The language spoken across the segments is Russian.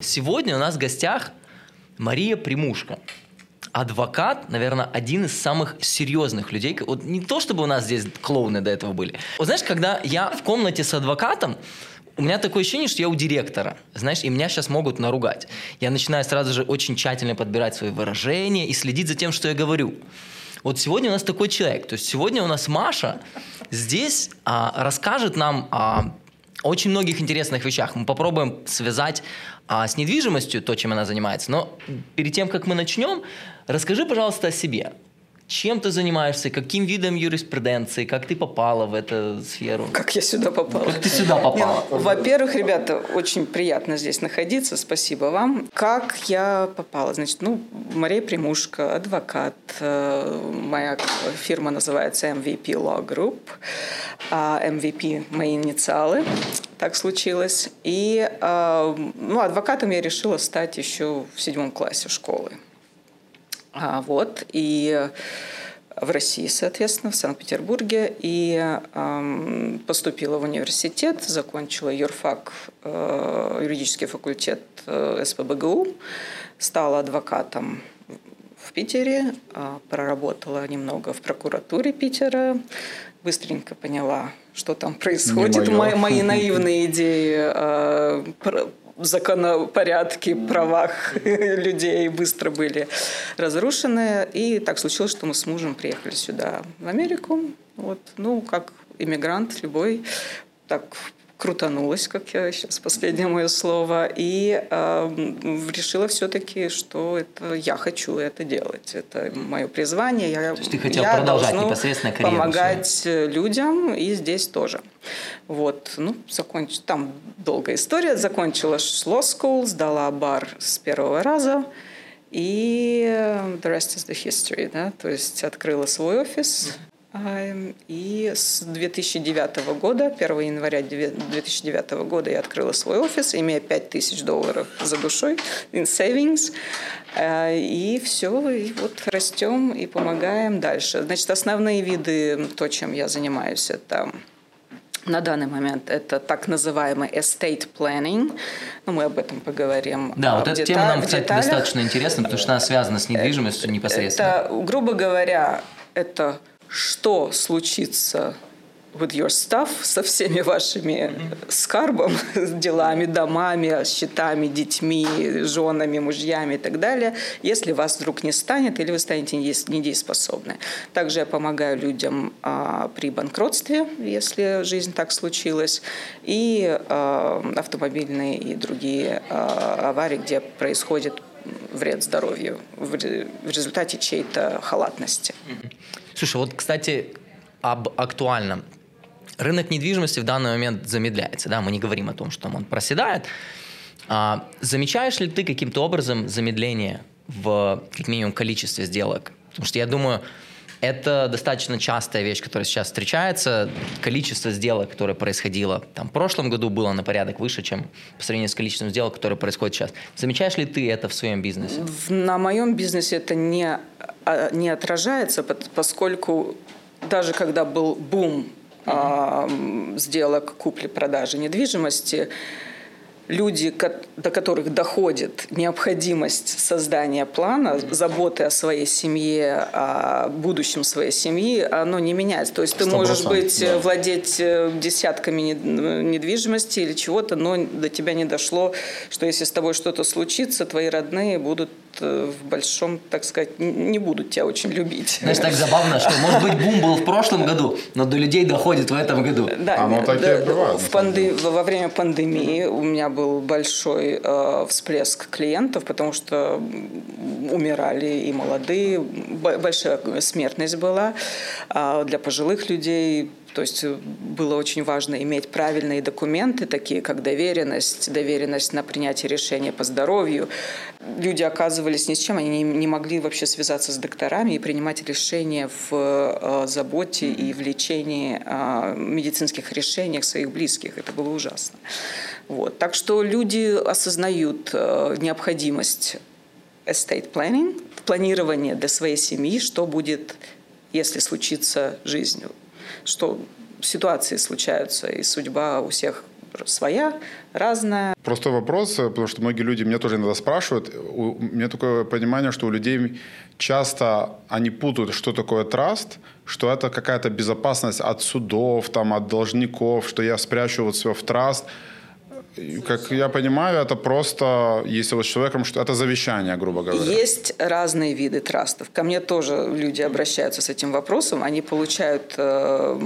Сегодня у нас в гостях Мария Примушка. Адвокат, наверное, один из самых серьезных людей. Вот не то, чтобы у нас здесь клоуны до этого были. Вот знаешь, когда я в комнате с адвокатом, у меня такое ощущение, что я у директора, знаешь, и меня сейчас могут наругать. Я начинаю сразу же очень тщательно подбирать свои выражения и следить за тем, что я говорю. Вот сегодня у нас такой человек. То есть сегодня у нас Маша здесь а, расскажет нам о очень многих интересных вещах. Мы попробуем связать а, с недвижимостью, то, чем она занимается. Но перед тем, как мы начнем, расскажи, пожалуйста, о себе. Чем ты занимаешься? Каким видом юриспруденции? Как ты попала в эту сферу? Как я сюда попала? Как ты сюда попала? Нет, во-первых, ребята, очень приятно здесь находиться. Спасибо вам. Как я попала? Значит, ну, Мария Примушка, адвокат. Э, моя фирма называется MVP Law Group. А MVP – мои инициалы. Так случилось. И э, ну, адвокатом я решила стать еще в седьмом классе школы. А, вот, и в России, соответственно, в Санкт-Петербурге, и э, поступила в университет, закончила юрфак, э, юридический факультет э, СПБГУ, стала адвокатом в Питере, э, проработала немного в прокуратуре Питера, быстренько поняла, что там происходит, мои, мои наивные идеи э, законопорядке, правах людей быстро были разрушены. И так случилось, что мы с мужем приехали сюда, в Америку. Вот, ну, как иммигрант любой, так крутанулась, как я сейчас последнее мое слово, и э, решила все-таки, что это я хочу это делать, это мое призвание. Я, То есть ты хотела я продолжать непосредственно карьеру помогать свою. людям и здесь тоже. Вот, ну, закончила, там долгая история, закончила law school, сдала бар с первого раза, и the rest is the history, да, то есть открыла свой офис, и с 2009 года, 1 января 2009 года я открыла свой офис, имея 5000 долларов за душой in savings. Э, и все, и вот растем и помогаем дальше. Значит, основные виды, то, чем я занимаюсь, это на данный момент это так называемый estate planning. Ну, мы об этом поговорим. Да, вот эта тема нам, кстати, деталях. достаточно интересна, потому что она связана с недвижимостью непосредственно. Это, грубо говоря, это что случится with your stuff, со всеми вашими скарбом, делами, домами, счетами, детьми, женами, мужьями и так далее, если вас вдруг не станет или вы станете недееспособны. Также я помогаю людям а, при банкротстве, если жизнь так случилась, и а, автомобильные и другие а, аварии, где происходит вред здоровью в результате чьей-то халатности. Слушай, вот, кстати, об актуальном. Рынок недвижимости в данный момент замедляется, да, мы не говорим о том, что он проседает. А, замечаешь ли ты каким-то образом замедление в, как минимум, количестве сделок? Потому что я думаю, это достаточно частая вещь, которая сейчас встречается. Количество сделок, которое происходило там, в прошлом году, было на порядок выше, чем по сравнению с количеством сделок, которые происходят сейчас. Замечаешь ли ты это в своем бизнесе? На моем бизнесе это не, а, не отражается, поскольку даже когда был бум mm-hmm. сделок купли-продажи недвижимости, люди, до которых доходит необходимость создания плана, заботы о своей семье, о будущем своей семьи, оно не меняется. То есть ты можешь быть, да. владеть э, десятками недвижимости или чего-то, но до тебя не дошло, что если с тобой что-то случится, твои родные будут Э, в большом, так сказать, не будут тебя очень любить. Знаешь, так забавно, что, может быть, бум был в прошлом году, но до людей доходит в этом году. Да, Оно так да, и бывает. В панде... Во время пандемии у меня был большой э, всплеск клиентов, потому что умирали и молодые, большая смертность была. А для пожилых людей то есть э, было очень важно иметь правильные документы, такие как доверенность, доверенность на принятие решения по здоровью. Люди оказывались ни с чем, они не, могли вообще связаться с докторами и принимать решения в э, заботе и в лечении э, медицинских решениях своих близких. Это было ужасно. Вот. Так что люди осознают необходимость estate planning, планирование для своей семьи, что будет, если случится жизнь что ситуации случаются, и судьба у всех своя, разная. Просто вопрос, потому что многие люди меня тоже иногда спрашивают. У меня такое понимание, что у людей часто они путают, что такое траст, что это какая-то безопасность от судов, там, от должников, что я спрячу вот все в траст. Как я понимаю, это просто, если вот с человеком, что это завещание, грубо говоря. Есть разные виды трастов. Ко мне тоже люди обращаются с этим вопросом. Они получают э,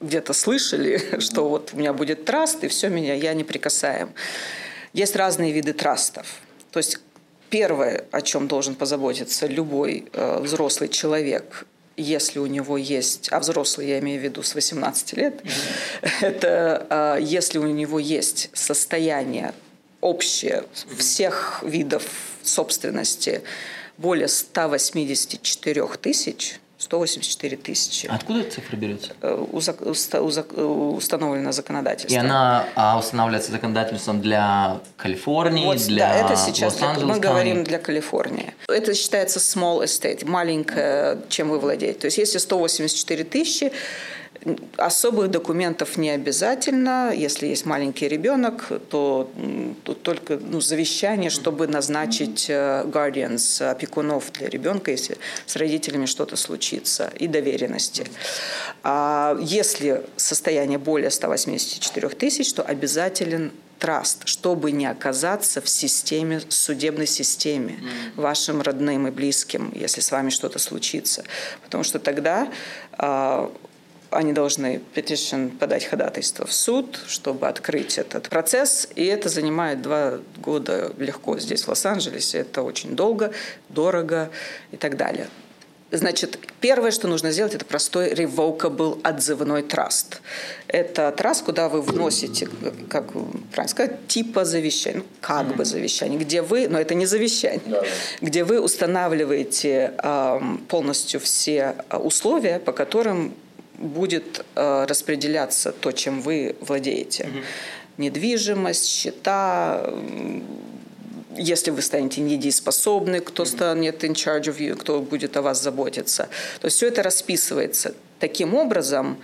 где-то слышали, что вот у меня будет траст, и все, меня, я не прикасаем. Есть разные виды трастов. То есть первое, о чем должен позаботиться любой э, взрослый человек, если у него есть, а взрослый я имею в виду с 18 лет, mm-hmm. это э, если у него есть состояние общее всех видов собственности более 184 тысяч, 184 тысячи. Откуда эта цифра берется? Э, установлена законодательством. И она а, устанавливается законодательством для Калифорнии, вот, для Да, это сейчас для, мы говорим для Калифорнии. Это считается small estate, маленькое, чем вы владеете. То есть если 184 тысячи, Особых документов не обязательно. Если есть маленький ребенок, то, то только ну, завещание, чтобы назначить э, guardians, опекунов для ребенка, если с родителями что-то случится, и доверенности. А если состояние более 184 тысяч, то обязателен траст, чтобы не оказаться в системе, судебной системе, вашим родным и близким, если с вами что-то случится. Потому что тогда а, они должны petition подать ходатайство в суд, чтобы открыть этот процесс, и это занимает два года легко здесь, в Лос-Анджелесе. Это очень долго, дорого и так далее. Значит, первое, что нужно сделать, это простой revocable отзывной траст. Это траст, куда вы вносите, как правильно сказать, типа завещания, ну, как бы завещание, где вы, но это не завещание, да. где вы устанавливаете э, полностью все условия, по которым будет э, распределяться то, чем вы владеете. Угу. Недвижимость, счета, если вы станете недееспособны, кто станет in charge of you, кто будет о вас заботиться. То есть все это расписывается. Таким образом,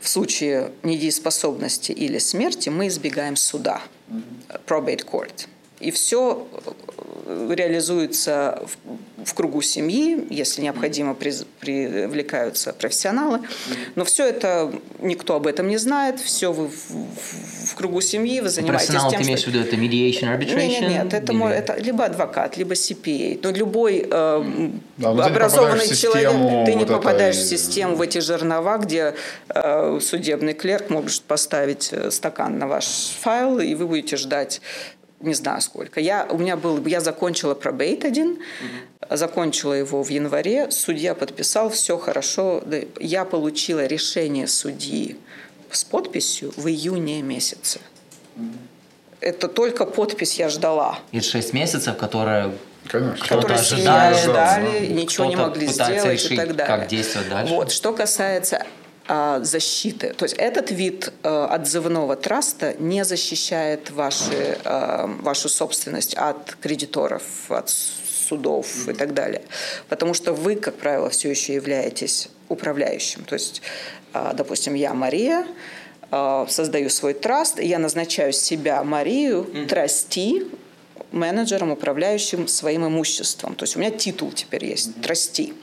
в случае недееспособности или смерти мы избегаем суда, probate court. И все реализуется в, в кругу семьи, если необходимо, при, привлекаются профессионалы. Но все это никто об этом не знает, все вы в, в, в кругу семьи, вы занимаетесь Профессионал тем, ты имеешь в виду, это mediation, arbitration? Нет, нет, нет это, мой, это либо адвокат, либо CPA. Но любой э, да, образованный человек, ты не вот попадаешь это... в систему, в эти жернова, где э, судебный клерк может поставить э, стакан на ваш файл, и вы будете ждать не знаю сколько. Я, у меня был, я закончила пробейт один, угу. закончила его в январе, судья подписал, все хорошо. Я получила решение судьи с подписью в июне месяце. Угу. Это только подпись я ждала. И 6 месяцев, которые Конечно. Кто-то ожидает, ждали, ничего не могли сделать решить, и так далее. Как действовать дальше. Вот, что касается защиты. То есть этот вид а, отзывного траста не защищает ваши, а, вашу собственность от кредиторов, от судов mm-hmm. и так далее. Потому что вы, как правило, все еще являетесь управляющим. То есть, допустим, я Мария, создаю свой траст, и я назначаю себя, Марию, mm-hmm. трасти, менеджером, управляющим своим имуществом. То есть у меня титул теперь есть, mm-hmm. трасти.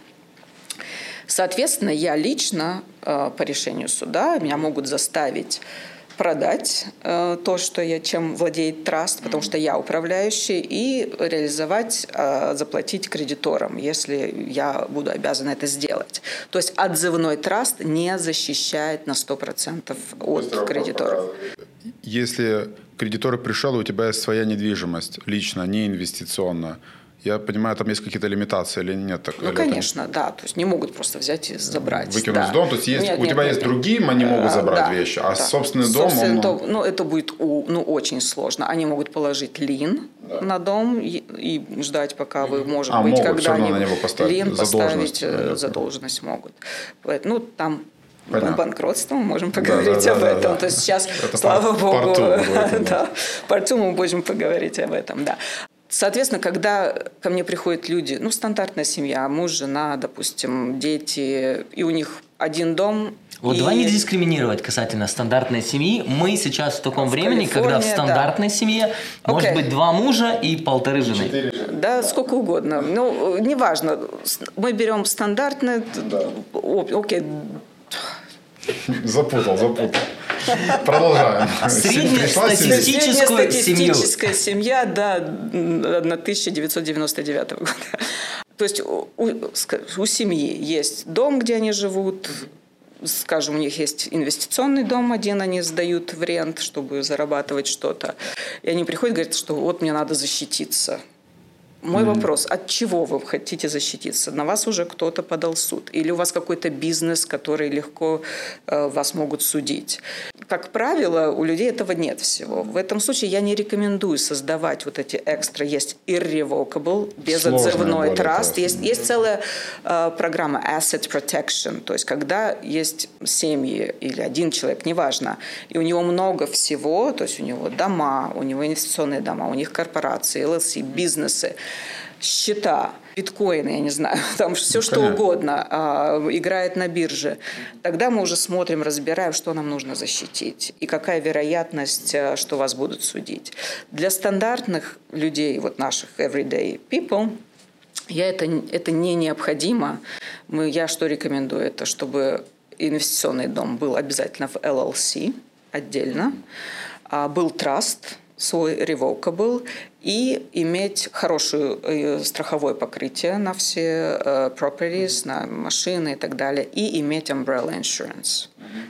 Соответственно, я лично э, по решению суда, меня могут заставить продать э, то, что я, чем владеет траст, потому что я управляющий, и реализовать, э, заплатить кредиторам, если я буду обязана это сделать. То есть отзывной траст не защищает на 100% от кредиторов. Если кредитор пришел, у тебя есть своя недвижимость лично, не инвестиционная, я понимаю, там есть какие-то лимитации или нет? Ну, или конечно, это... да. То есть не могут просто взять и забрать. Выкинуть да. дом. То есть, есть нет, у нет, тебя нет, есть нет. другие, они могут э, забрать да, вещи, а да. собственный дом... Собственный он... дом, ну, это будет ну, очень сложно. Они могут положить лин да. на дом и, и ждать, пока вы, может а, быть, когда-нибудь лин поставить, задолженность, задолженность могут. Ну, там Понятно. банкротство, мы можем поговорить да, да, об да, этом. Да, да. То есть сейчас, Это слава пар- богу, порту, да, порту мы будем поговорить об этом, да. Соответственно, когда ко мне приходят люди, ну, стандартная семья, муж, жена, допустим, дети, и у них один дом, Вот И- давай не дискриминировать касательно стандартной семьи. Мы сейчас в таком В времени, когда в Калифорнии, да. стандартной семье может Окей. быть два мужа и полторы жены. Да, сколько угодно. Ну, неважно. С- Мы берем стандартное. О- Окей. Запутал, запутал. Продолжаем. Среднестатистическую Среднестатистическая семью. семья до 1999 года. То есть у, у семьи есть дом, где они живут, скажем, у них есть инвестиционный дом один, они сдают в рент, чтобы зарабатывать что-то. И они приходят и говорят, что вот мне надо защититься. Мой вопрос, от чего вы хотите защититься? На вас уже кто-то подал суд? Или у вас какой-то бизнес, который легко э, вас могут судить? Как правило, у людей этого нет всего. В этом случае я не рекомендую создавать вот эти экстра. Есть irrevocable, безотзывной траст. Есть, есть целая э, программа asset protection. То есть когда есть семьи или один человек, неважно, и у него много всего, то есть у него дома, у него инвестиционные дома, у них корпорации, LLC, бизнесы, счета, биткоины, я не знаю, там все что понятно. угодно а, играет на бирже. Тогда мы уже смотрим, разбираем, что нам нужно защитить и какая вероятность, а, что вас будут судить. Для стандартных людей, вот наших everyday people, я это, это не необходимо. Мы, я что рекомендую? Это чтобы инвестиционный дом был обязательно в LLC отдельно, а был траст свой revocable и иметь хорошее э, страховое покрытие на все э, properties, на машины и так далее, и иметь umbrella insurance,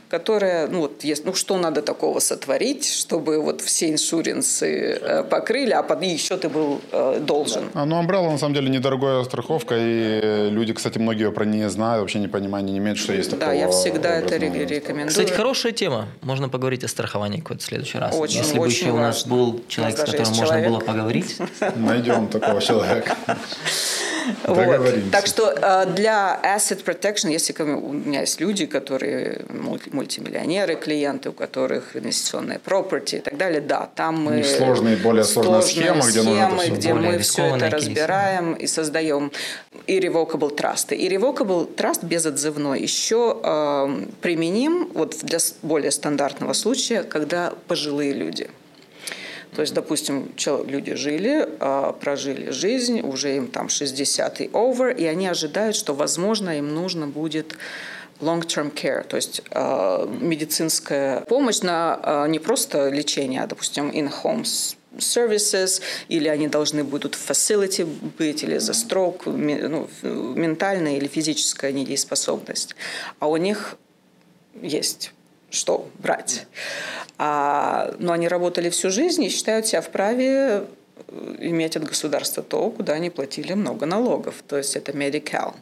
которая, ну вот, есть, ну что надо такого сотворить, чтобы вот все иншуренсы э, покрыли, а под, и еще ты был э, должен. А, ну, Umbrella на самом деле недорогая страховка, и люди, кстати, многие про нее знают, вообще непонимания не имеют, что есть такого. Да, я всегда это рекомендую. Кстати, хорошая тема. Можно поговорить о страховании какой-то в следующий раз. Очень, Если бы еще у нас важно. был человек, с нас даже которым можно человек. было поговорить. Найдем такого человека. Вот. Так что э, для asset protection, если у меня есть люди, которые мультимиллионеры, клиенты, у которых инвестиционные property и так далее, да, там мы... Сложные, более сложная сложные схема, где нужно это схемы, всё где более мы все это кейсы. разбираем и создаем irrevocable trust. Irrevocable trust безотзывной еще э, применим вот для более стандартного случая, когда пожилые люди. То есть, допустим, люди жили, а, прожили жизнь, уже им там 60 и over, и они ожидают, что, возможно, им нужно будет long-term care, то есть а, медицинская помощь на а, не просто лечение, а, допустим, in-home s- services, или они должны будут в facility быть, или за строк, ну, ментальная или физическая недееспособность. А у них есть что брать. А, но они работали всю жизнь и считают себя вправе э, иметь от государства то, куда они платили много налогов. То есть это medical.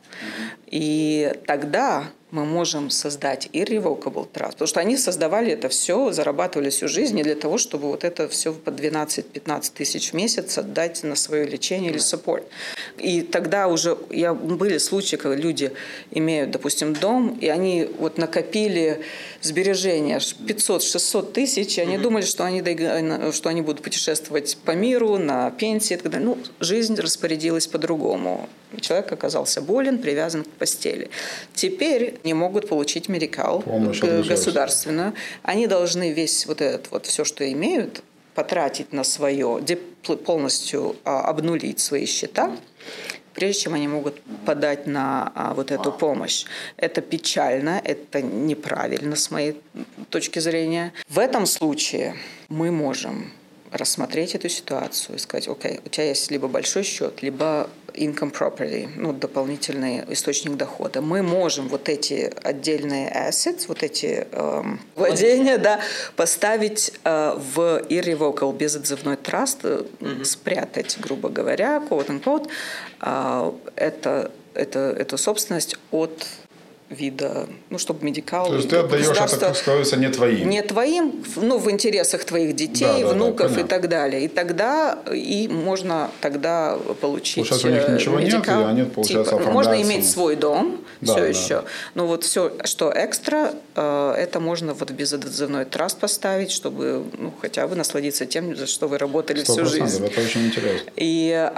И тогда мы можем создать irrevocable trust. Потому что они создавали это все, зарабатывали всю жизнь не для того, чтобы вот это все по 12-15 тысяч в месяц отдать на свое лечение или support. И тогда уже я, были случаи, когда люди имеют, допустим, дом, и они вот накопили сбережения 500-600 тысяч, и они думали, что они, что они будут путешествовать по миру, на пенсии. и так далее. Ну, жизнь распорядилась по-другому. Человек оказался болен, привязан к постели. Теперь не могут получить медикал Помощь государственную. Они должны весь вот этот вот все, что имеют, потратить на свое, полностью а, обнулить свои счета, прежде чем они могут подать на а, вот эту помощь. Это печально, это неправильно с моей точки зрения. В этом случае мы можем рассмотреть эту ситуацию и сказать, окей, у тебя есть либо большой счет, либо income property, ну, дополнительный источник дохода. Мы можем вот эти отдельные assets, вот эти эм, владения, да, поставить э, в irrevocable, безотзывной траст, э, спрятать, грубо говоря, quote-unquote, э, это, это, эту собственность от вида, ну, чтобы медикал... То есть ты отдаешь, а так становится не твоим. не твоим, ну, в интересах твоих детей, Да, да, да, внуков и понятно. так далее. И тогда и можно тогда получить Получается, у них э, ничего нет, медикал. и они, получается, Типа, можно оформляются. иметь свой дом Да, все да. еще, но вот все, что экстра, это можно вот в безотзывной траст поставить, чтобы ну, хотя бы насладиться тем, за что вы работали Сто всю жизнь. это очень интересно. И,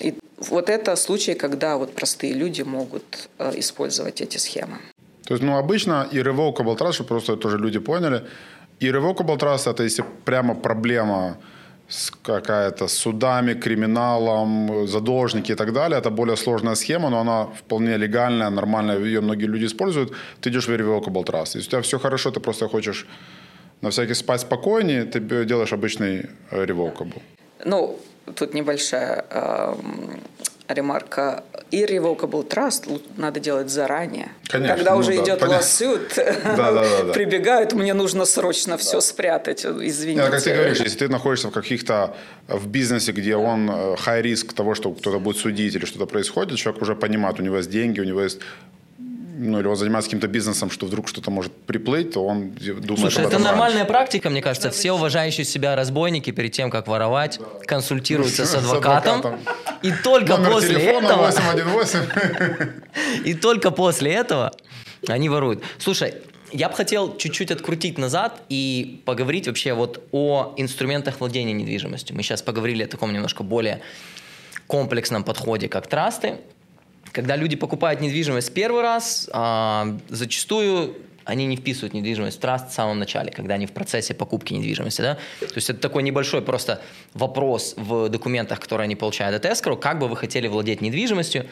и вот это случай, когда вот простые люди могут э, использовать эти схемы. То есть, ну, обычно irrevocable trust, чтобы просто тоже люди поняли, irrevocable trust – это если прямо проблема какая-то судами, криминалом, задолжники и так далее. Это более сложная схема, но она вполне легальная, нормальная, ее многие люди используют. Ты идешь в irrevocable trust. Если у тебя все хорошо, ты просто хочешь на всякий спать спокойнее, ты делаешь обычный э, revocable. Ну, тут небольшая э, ремарка. Irrevocable trust надо делать заранее. Конечно, Когда ну уже да, идет понятно. лосют, Да, да, да, да. прибегают, мне нужно срочно все спрятать. Извините. Нет, как ты говоришь, если ты находишься в каких-то в бизнесе, где он э, high риск того, что кто-то будет судить или что-то происходит, человек уже понимает, у него есть деньги, у него есть ну, или он занимается каким-то бизнесом, что вдруг что-то может приплыть, то он думает Слушай, это нормальная раньше. практика, мне кажется. Все уважающие себя разбойники перед тем, как воровать, консультируются с С адвокатом. адвокатом. И только Номер после этого... 818. И только после этого они воруют. Слушай, я бы хотел чуть-чуть открутить назад и поговорить вообще вот о инструментах владения недвижимостью. Мы сейчас поговорили о таком немножко более комплексном подходе, как трасты. Когда люди покупают недвижимость первый раз, а, зачастую они не вписывают недвижимость в траст в самом начале, когда они в процессе покупки недвижимости. Да? То есть это такой небольшой просто вопрос в документах, которые они получают от escrow, как бы вы хотели владеть недвижимостью,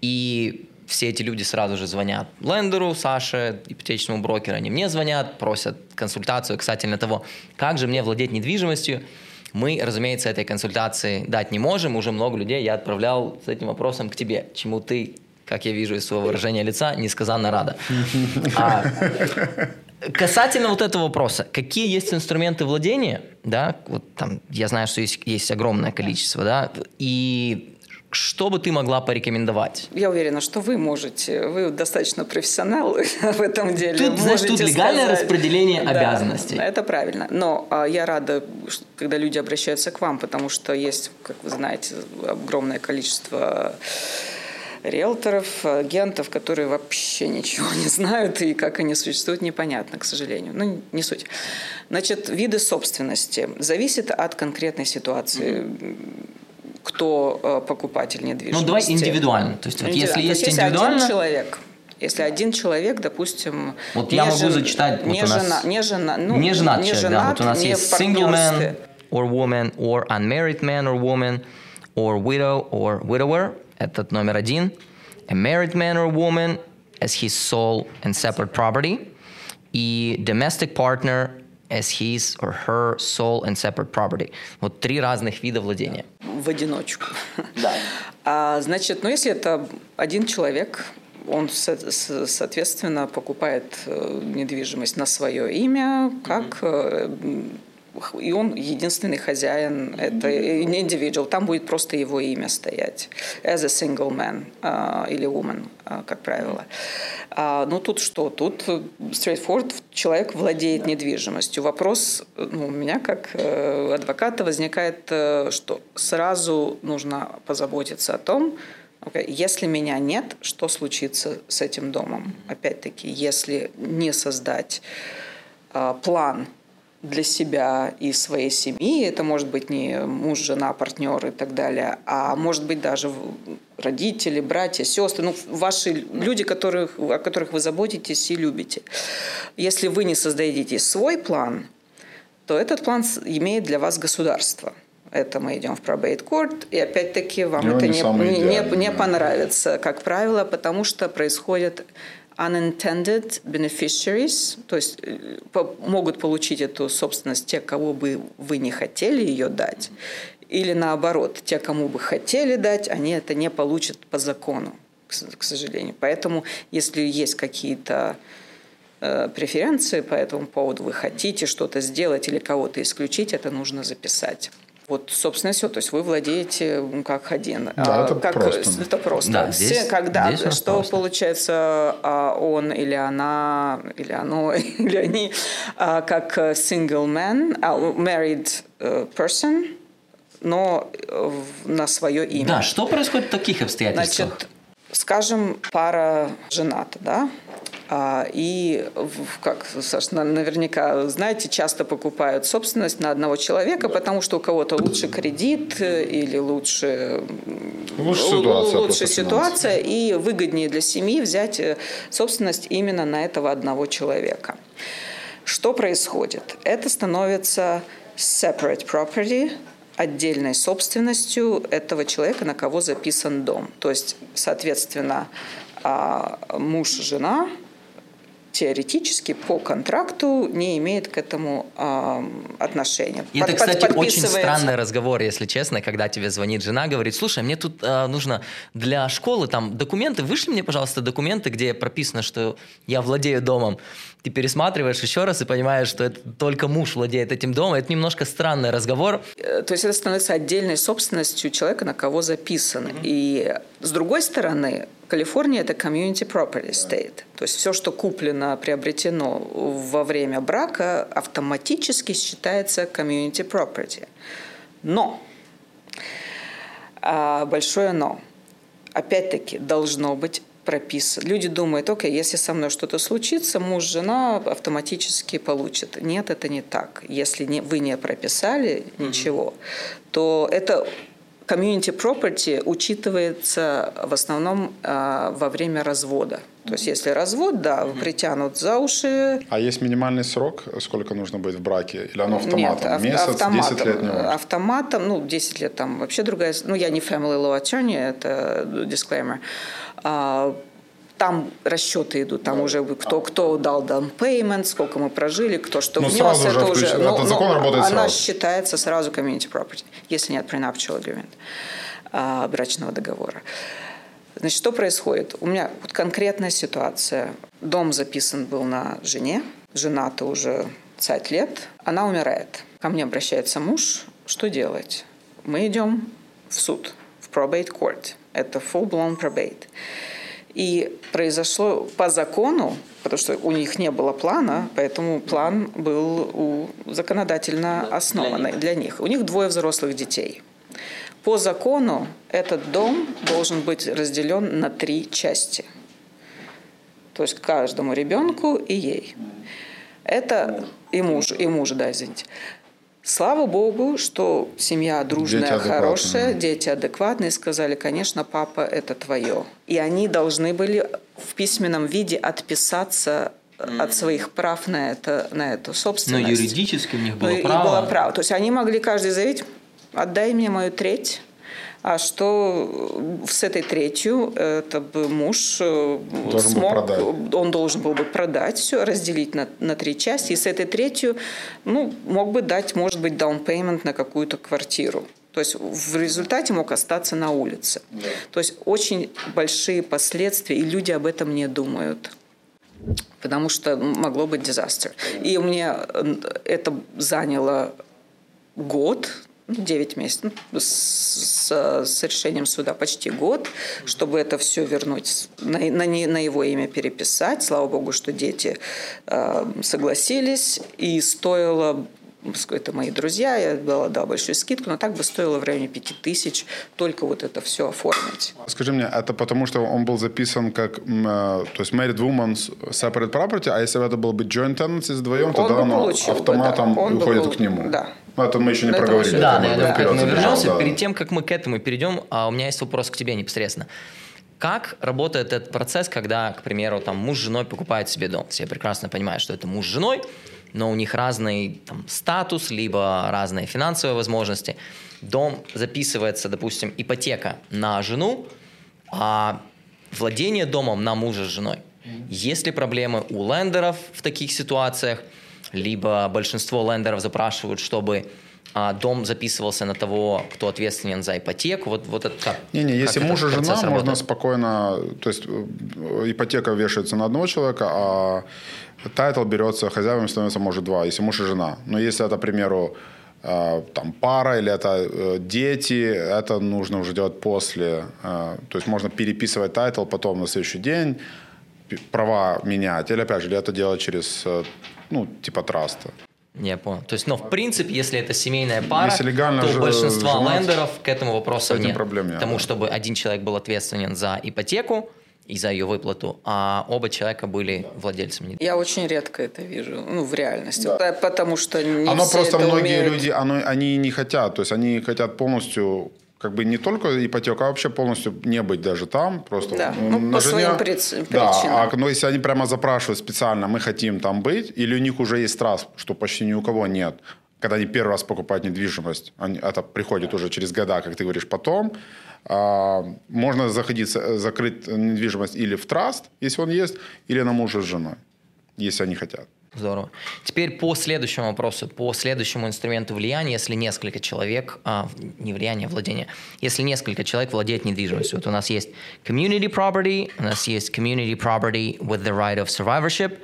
и все эти люди сразу же звонят лендеру, Саше, ипотечному брокеру, они мне звонят, просят консультацию касательно того, как же мне владеть недвижимостью. Мы, разумеется, этой консультации дать не можем. Уже много людей я отправлял с этим вопросом к тебе, чему ты, как я вижу из своего выражения лица, несказанно рада. А, Касательно вот этого вопроса, какие есть инструменты владения, да, вот там, я знаю, что есть, есть огромное количество, да, и что бы ты могла порекомендовать? Я уверена, что вы можете, вы достаточно профессионал в этом деле. Тут, знаешь, тут легальное сказать. распределение Да, обязанностей. Это правильно. Но а, я рада, ш- когда люди обращаются к вам, потому что есть, как вы знаете, огромное количество риэлторов, агентов, которые вообще ничего не знают, и как они существуют, непонятно, к сожалению. Ну, не суть. Значит, виды собственности зависит от конкретной ситуации. Кто э, покупатель Ну, недвижимости. давай индивидуально. То есть, вот если Индивидуально. есть есть индивидуально, один человек, если один человек, допустим, Вот я могу жен- зачитать, вот не у нас- жена, не жена, ну, не женат не человек, да, женат, вот у нас есть single man or woman, or unmarried man or woman, or widow or widower, этот номер один. A married man or woman as his sole and separate property. И domestic partner as his or her sole and separate property. Вот три разных вида владения. В одиночку. Да. А, значит, ну если это один человек, он, со- со- соответственно, покупает э, недвижимость на свое имя, как м, и он единственный хозяин, это individual, там будет просто его имя стоять, as a single man а, или woman, а, как правило. А, ну тут что? Тут э, straightforward, человек владеет недвижимостью. Вопрос ну, у меня как э, адвоката возникает, э, что сразу нужно позаботиться о том, окей, если меня нет, что случится с этим домом? Опять-таки, если не создать план для себя и своей семьи. Это может быть не муж, жена, партнер и так далее, а может быть даже родители, братья, сестры, ну, ваши люди, которых, о которых вы заботитесь и любите. Если вы не создадите свой план, то этот план имеет для вас государство. Это мы идем в probate court, и опять-таки вам Ну, это не не, не- не понравится, как правило, потому что происходят unintended beneficiaries, то есть э, могут получить эту собственность те, кого бы вы не хотели ее дать, или наоборот, те, кому бы хотели дать, они это не получат по закону, к сожалению. Поэтому, если есть какие-то э, преференции по этому поводу, вы хотите что-то сделать или кого-то исключить, это нужно записать. Вот, собственно, все. То есть вы владеете как один. Да, А, это как, просто. Это просто. Да, Все, здесь- когда, здесь что просто. получается а, он или она, или оно, или они, а, как э, single man, married э, person, но э, на свое имя. Да, что происходит в таких обстоятельствах? Значит, скажем, пара жената, да? А, и, как, Саш, наверняка знаете, часто покупают собственность на одного человека, потому что у кого-то лучше кредит э, или лучше, лучше ситуация, лучше ситуация и выгоднее для семьи взять э, собственность именно на этого одного человека. Что происходит? Это становится separate property, отдельной собственностью этого человека, на кого записан дом. То есть, соответственно, а, муж, жена теоретически по контракту не имеет к этому э, отношения. И под, это, кстати, очень странный разговор, если честно, когда тебе звонит жена, говорит, слушай, мне тут э, нужно для школы там документы, вышли мне, пожалуйста, документы, где прописано, что я владею домом. Ты пересматриваешь еще раз и понимаешь, что это только муж владеет этим домом. Это немножко странный разговор. Э, то есть это становится отдельной собственностью человека, на кого записано. Mm-hmm. И с другой стороны, Калифорния – это community property state. То есть все, что куплено, приобретено во время брака, автоматически считается community property. Но, а, большое но, опять-таки должно быть прописано. Люди думают, окей, если со мной что-то случится, муж, жена автоматически получат. Нет, это не так. Если не, вы не прописали ничего, mm-hmm. то это Community property учитывается в основном э, во время развода. То есть, если развод, да, mm притянут за уши. А есть минимальный срок, сколько нужно быть в браке? Или оно автоматом? Нет, ав- Месяц, автоматом, 10 лет не важно. Автоматом, ну, 10 лет там вообще другая... Ну, я не family law attorney, это disclaimer. Там расчеты идут, там уже кто, кто дал down payment, сколько мы прожили, кто что ну, внес, сразу это уже, уже... Но, этот закон работает она сразу. считается сразу community property, если нет prenuptial agreement, а, брачного договора. Значит, что происходит? У меня вот конкретная ситуация. Дом записан был на жене, жена-то уже 5 лет, она умирает. Ко мне обращается муж, что делать? Мы идем в суд, в probate court. Это full-blown probate. И произошло по закону, потому что у них не было плана, поэтому план был у, законодательно основанный для них. У них двое взрослых детей. По закону этот дом должен быть разделен на три части. То есть каждому ребенку и ей. Это и муж, и муж, да, извините. Слава Богу, что семья дружная, дети хорошая, дети адекватные, сказали, конечно, папа, это твое. И они должны были в письменном виде отписаться от своих прав на, это, на эту собственность. Но юридически у них было Но право. было право. То есть они могли каждый заявить, отдай мне мою треть, а что с этой третью это бы муж э, должен смог, продать. он должен был бы продать все, разделить на, на три части, и с этой третью, ну, мог бы дать, может быть, down payment на какую-то квартиру. То есть в результате мог остаться на улице. Да. То есть очень большие последствия, и люди об этом не думают. Потому что могло быть дизастер. И мне это заняло год, 9 месяцев, ну, с, с решением суда почти год, чтобы это все вернуть, на, на, на его имя переписать. Слава богу, что дети э, согласились, и стоило это мои друзья, я дала, дала большую скидку, но так бы стоило в районе 5000 только вот это все оформить. Скажи мне, это потому что он был записан как, э, то есть married woman separate property, а если бы это был бы joint tenancy вдвоем, тогда он автоматом бы, да. он уходит бы, к нему. Да. Ну, это мы еще не проговорили. Да, да, да, да, мы вернемся. Да. Перед тем, как мы к этому перейдем, а у меня есть вопрос к тебе непосредственно. Как работает этот процесс, когда, к примеру, там муж с женой покупает себе дом? Все прекрасно понимают, что это муж с женой, но у них разный там, статус, либо разные финансовые возможности. Дом записывается, допустим, ипотека на жену, а владение домом на мужа с женой. Есть ли проблемы у лендеров в таких ситуациях? Либо большинство лендеров запрашивают, чтобы а, дом записывался на того, кто ответственен за ипотеку. Вот, вот это как? Не-не, если муж и жена, работает? можно спокойно... То есть э, ипотека вешается на одного человека, а title берется, хозяевами становится, может, два, если муж и жена. Но если это, к примеру, э, там пара или это э, дети, это нужно уже делать после. То есть можно переписывать title потом на следующий день, права менять. Или опять же, или это делать через ну, типа траста. Я понял. То есть, но в принципе, если это семейная пара, если легально то у большинства лендеров к этому вопросу нет. Проблем нет. Тому, чтобы один человек был ответственен за ипотеку, и за ее выплату, а оба человека были владельцами недвижимости. Я очень редко это вижу, ну, в реальности, да. потому что не Оно все просто это многие умеют. люди, оно, они не хотят, то есть они хотят полностью как бы не только ипотека, а вообще полностью не быть даже там, просто Да, ну, на по жене. своим приц- Да, причинам. а ну, если они прямо запрашивают специально, мы хотим там быть, или у них уже есть трасс, что почти ни у кого нет, когда они первый раз покупают недвижимость, они, это приходит уже через года, как ты говоришь, потом, а, можно заходить, э, закрыть недвижимость или в траст, если он есть, или на мужа с женой, если они хотят. Здорово. Теперь по следующему вопросу, по следующему инструменту влияния, если несколько человек, а, не влияние, а владение, если несколько человек владеет недвижимостью. Вот у нас есть community property, у нас есть community property with the right of survivorship,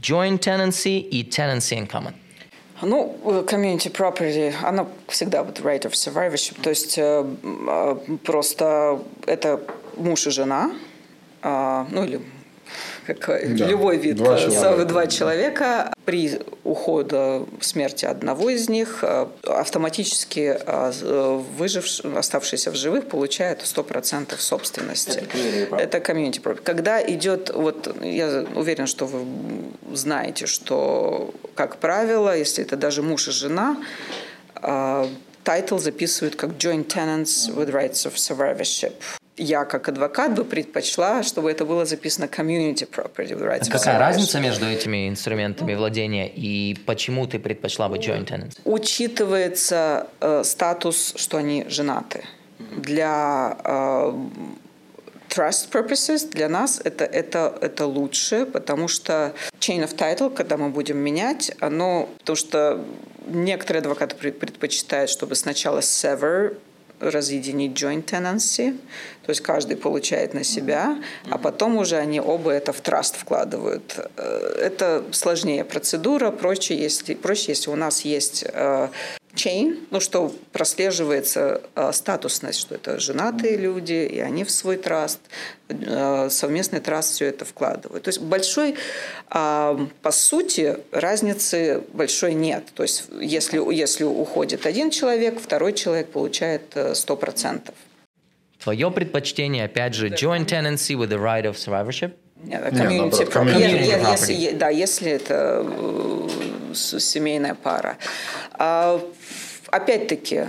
joint tenancy и tenancy in common. Ну, community property, она всегда вот right of survivorship, то есть э, э, просто это муж и жена, а, ну или как, Да, любой вид, два э, человека. со- два человека. При уходе смерти одного из них э, автоматически э, э, выживший, оставшийся в живых получает 100% собственности. Это community property. Когда идет, вот я уверен, что вы знаете, что, как правило, если это даже муж и жена, title записывают как joint tenants with rights of survivorship. Я, как адвокат, бы предпочла, чтобы это было записано community property rights А Какая разница между этими инструментами владения и почему ты предпочла бы joint tenancy? Учитывается э, статус, что они женаты. Для э, trust purposes для нас это, это, это лучше, потому что chain of title, когда мы будем менять, оно, потому что некоторые адвокаты пред- предпочитают, чтобы сначала sever разъединить joint tenancy, то есть каждый получает на себя, а потом уже они оба это в траст вкладывают. Э, Это сложнее процедура, проще, если, проще, если у нас есть э, chain, ну что прослеживается э, статусность, что это женатые люди, и они в свой траст, э, совместный траст все это вкладывают. То есть большой, а, по сути, разницы большой нет. То есть если, если уходит один человек, второй человек получает э, 100%. Твое предпочтение, опять же, joint tenancy with the right of survivorship? Нет, Нет, community property. community если, е- да, если это э, семейная пара. А, опять-таки,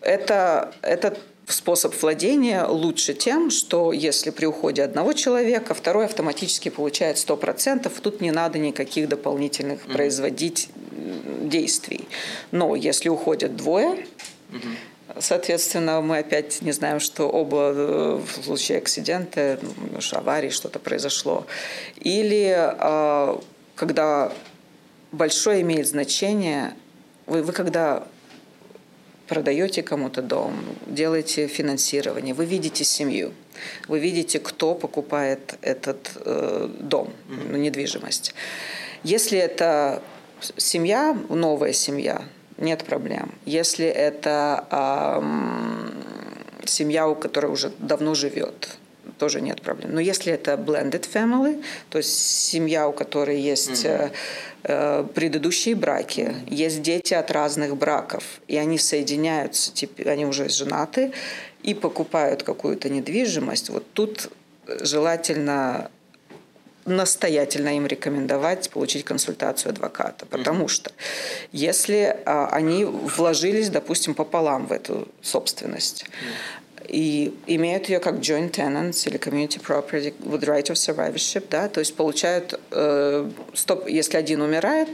это, этот способ владения лучше тем, что если при уходе одного человека, второй автоматически получает 100%, тут не надо никаких дополнительных производить м, действий. Но если уходят двое, Соответственно, мы опять не знаем, что оба э, в случае акцидента, ну, аварии что-то произошло. Или э, когда большое имеет значение, вы, вы когда продаете кому-то дом, делаете финансирование, вы видите семью, вы видите, кто покупает этот э, дом, ну, недвижимость. Если это семья, новая семья, нет проблем. Если это ам, семья, у которой уже давно живет, тоже нет проблем. Но если это blended family, то есть семья, у которой есть э, э, предыдущие браки, есть дети от разных браков, и они соединяются, типа, они уже женаты, и покупают какую-то недвижимость, вот тут желательно настоятельно им рекомендовать получить консультацию адвоката, потому что если а, они вложились, допустим, пополам в эту собственность и имеют ее как joint tenants или community property with right of survivorship, да, то есть получают, э, 100, если один умирает,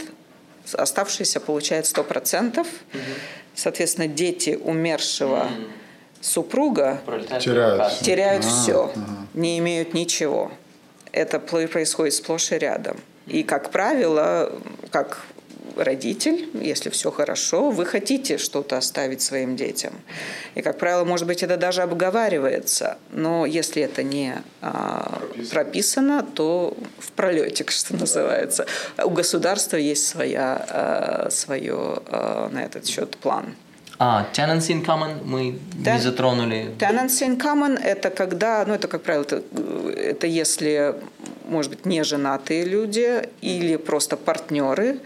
оставшийся получает 100%, соответственно, дети умершего супруга Теряют. теряют А, все, не имеют ничего. Это происходит сплошь и рядом. И, как правило, как родитель, если все хорошо, вы хотите что-то оставить своим детям. И, как правило, может быть, это даже обговаривается. Но если это не а, прописано, то в пролете, что называется. У государства есть своя, а, свое а, на этот счет план. А, tenancy in common мы Да. не затронули. Tenancy in common – это когда, ну, это, как правило, это, это если, может быть, не женатые люди или просто партнеры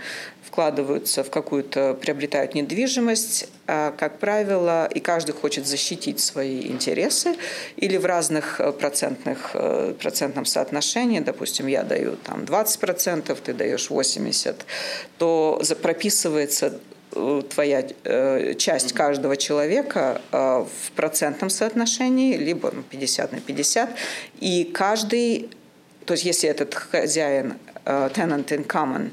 вкладываются в какую-то, приобретают недвижимость, а, как правило, и каждый хочет защитить свои интересы, или в разных э, процентных, э, процентном соотношении, допустим, я даю там 20%, ты даешь 80%, то прописывается э, твоя э, часть каждого человека э, в процентном соотношении, либо 50 на 50, и каждый, то есть если этот хозяин, tenant in common,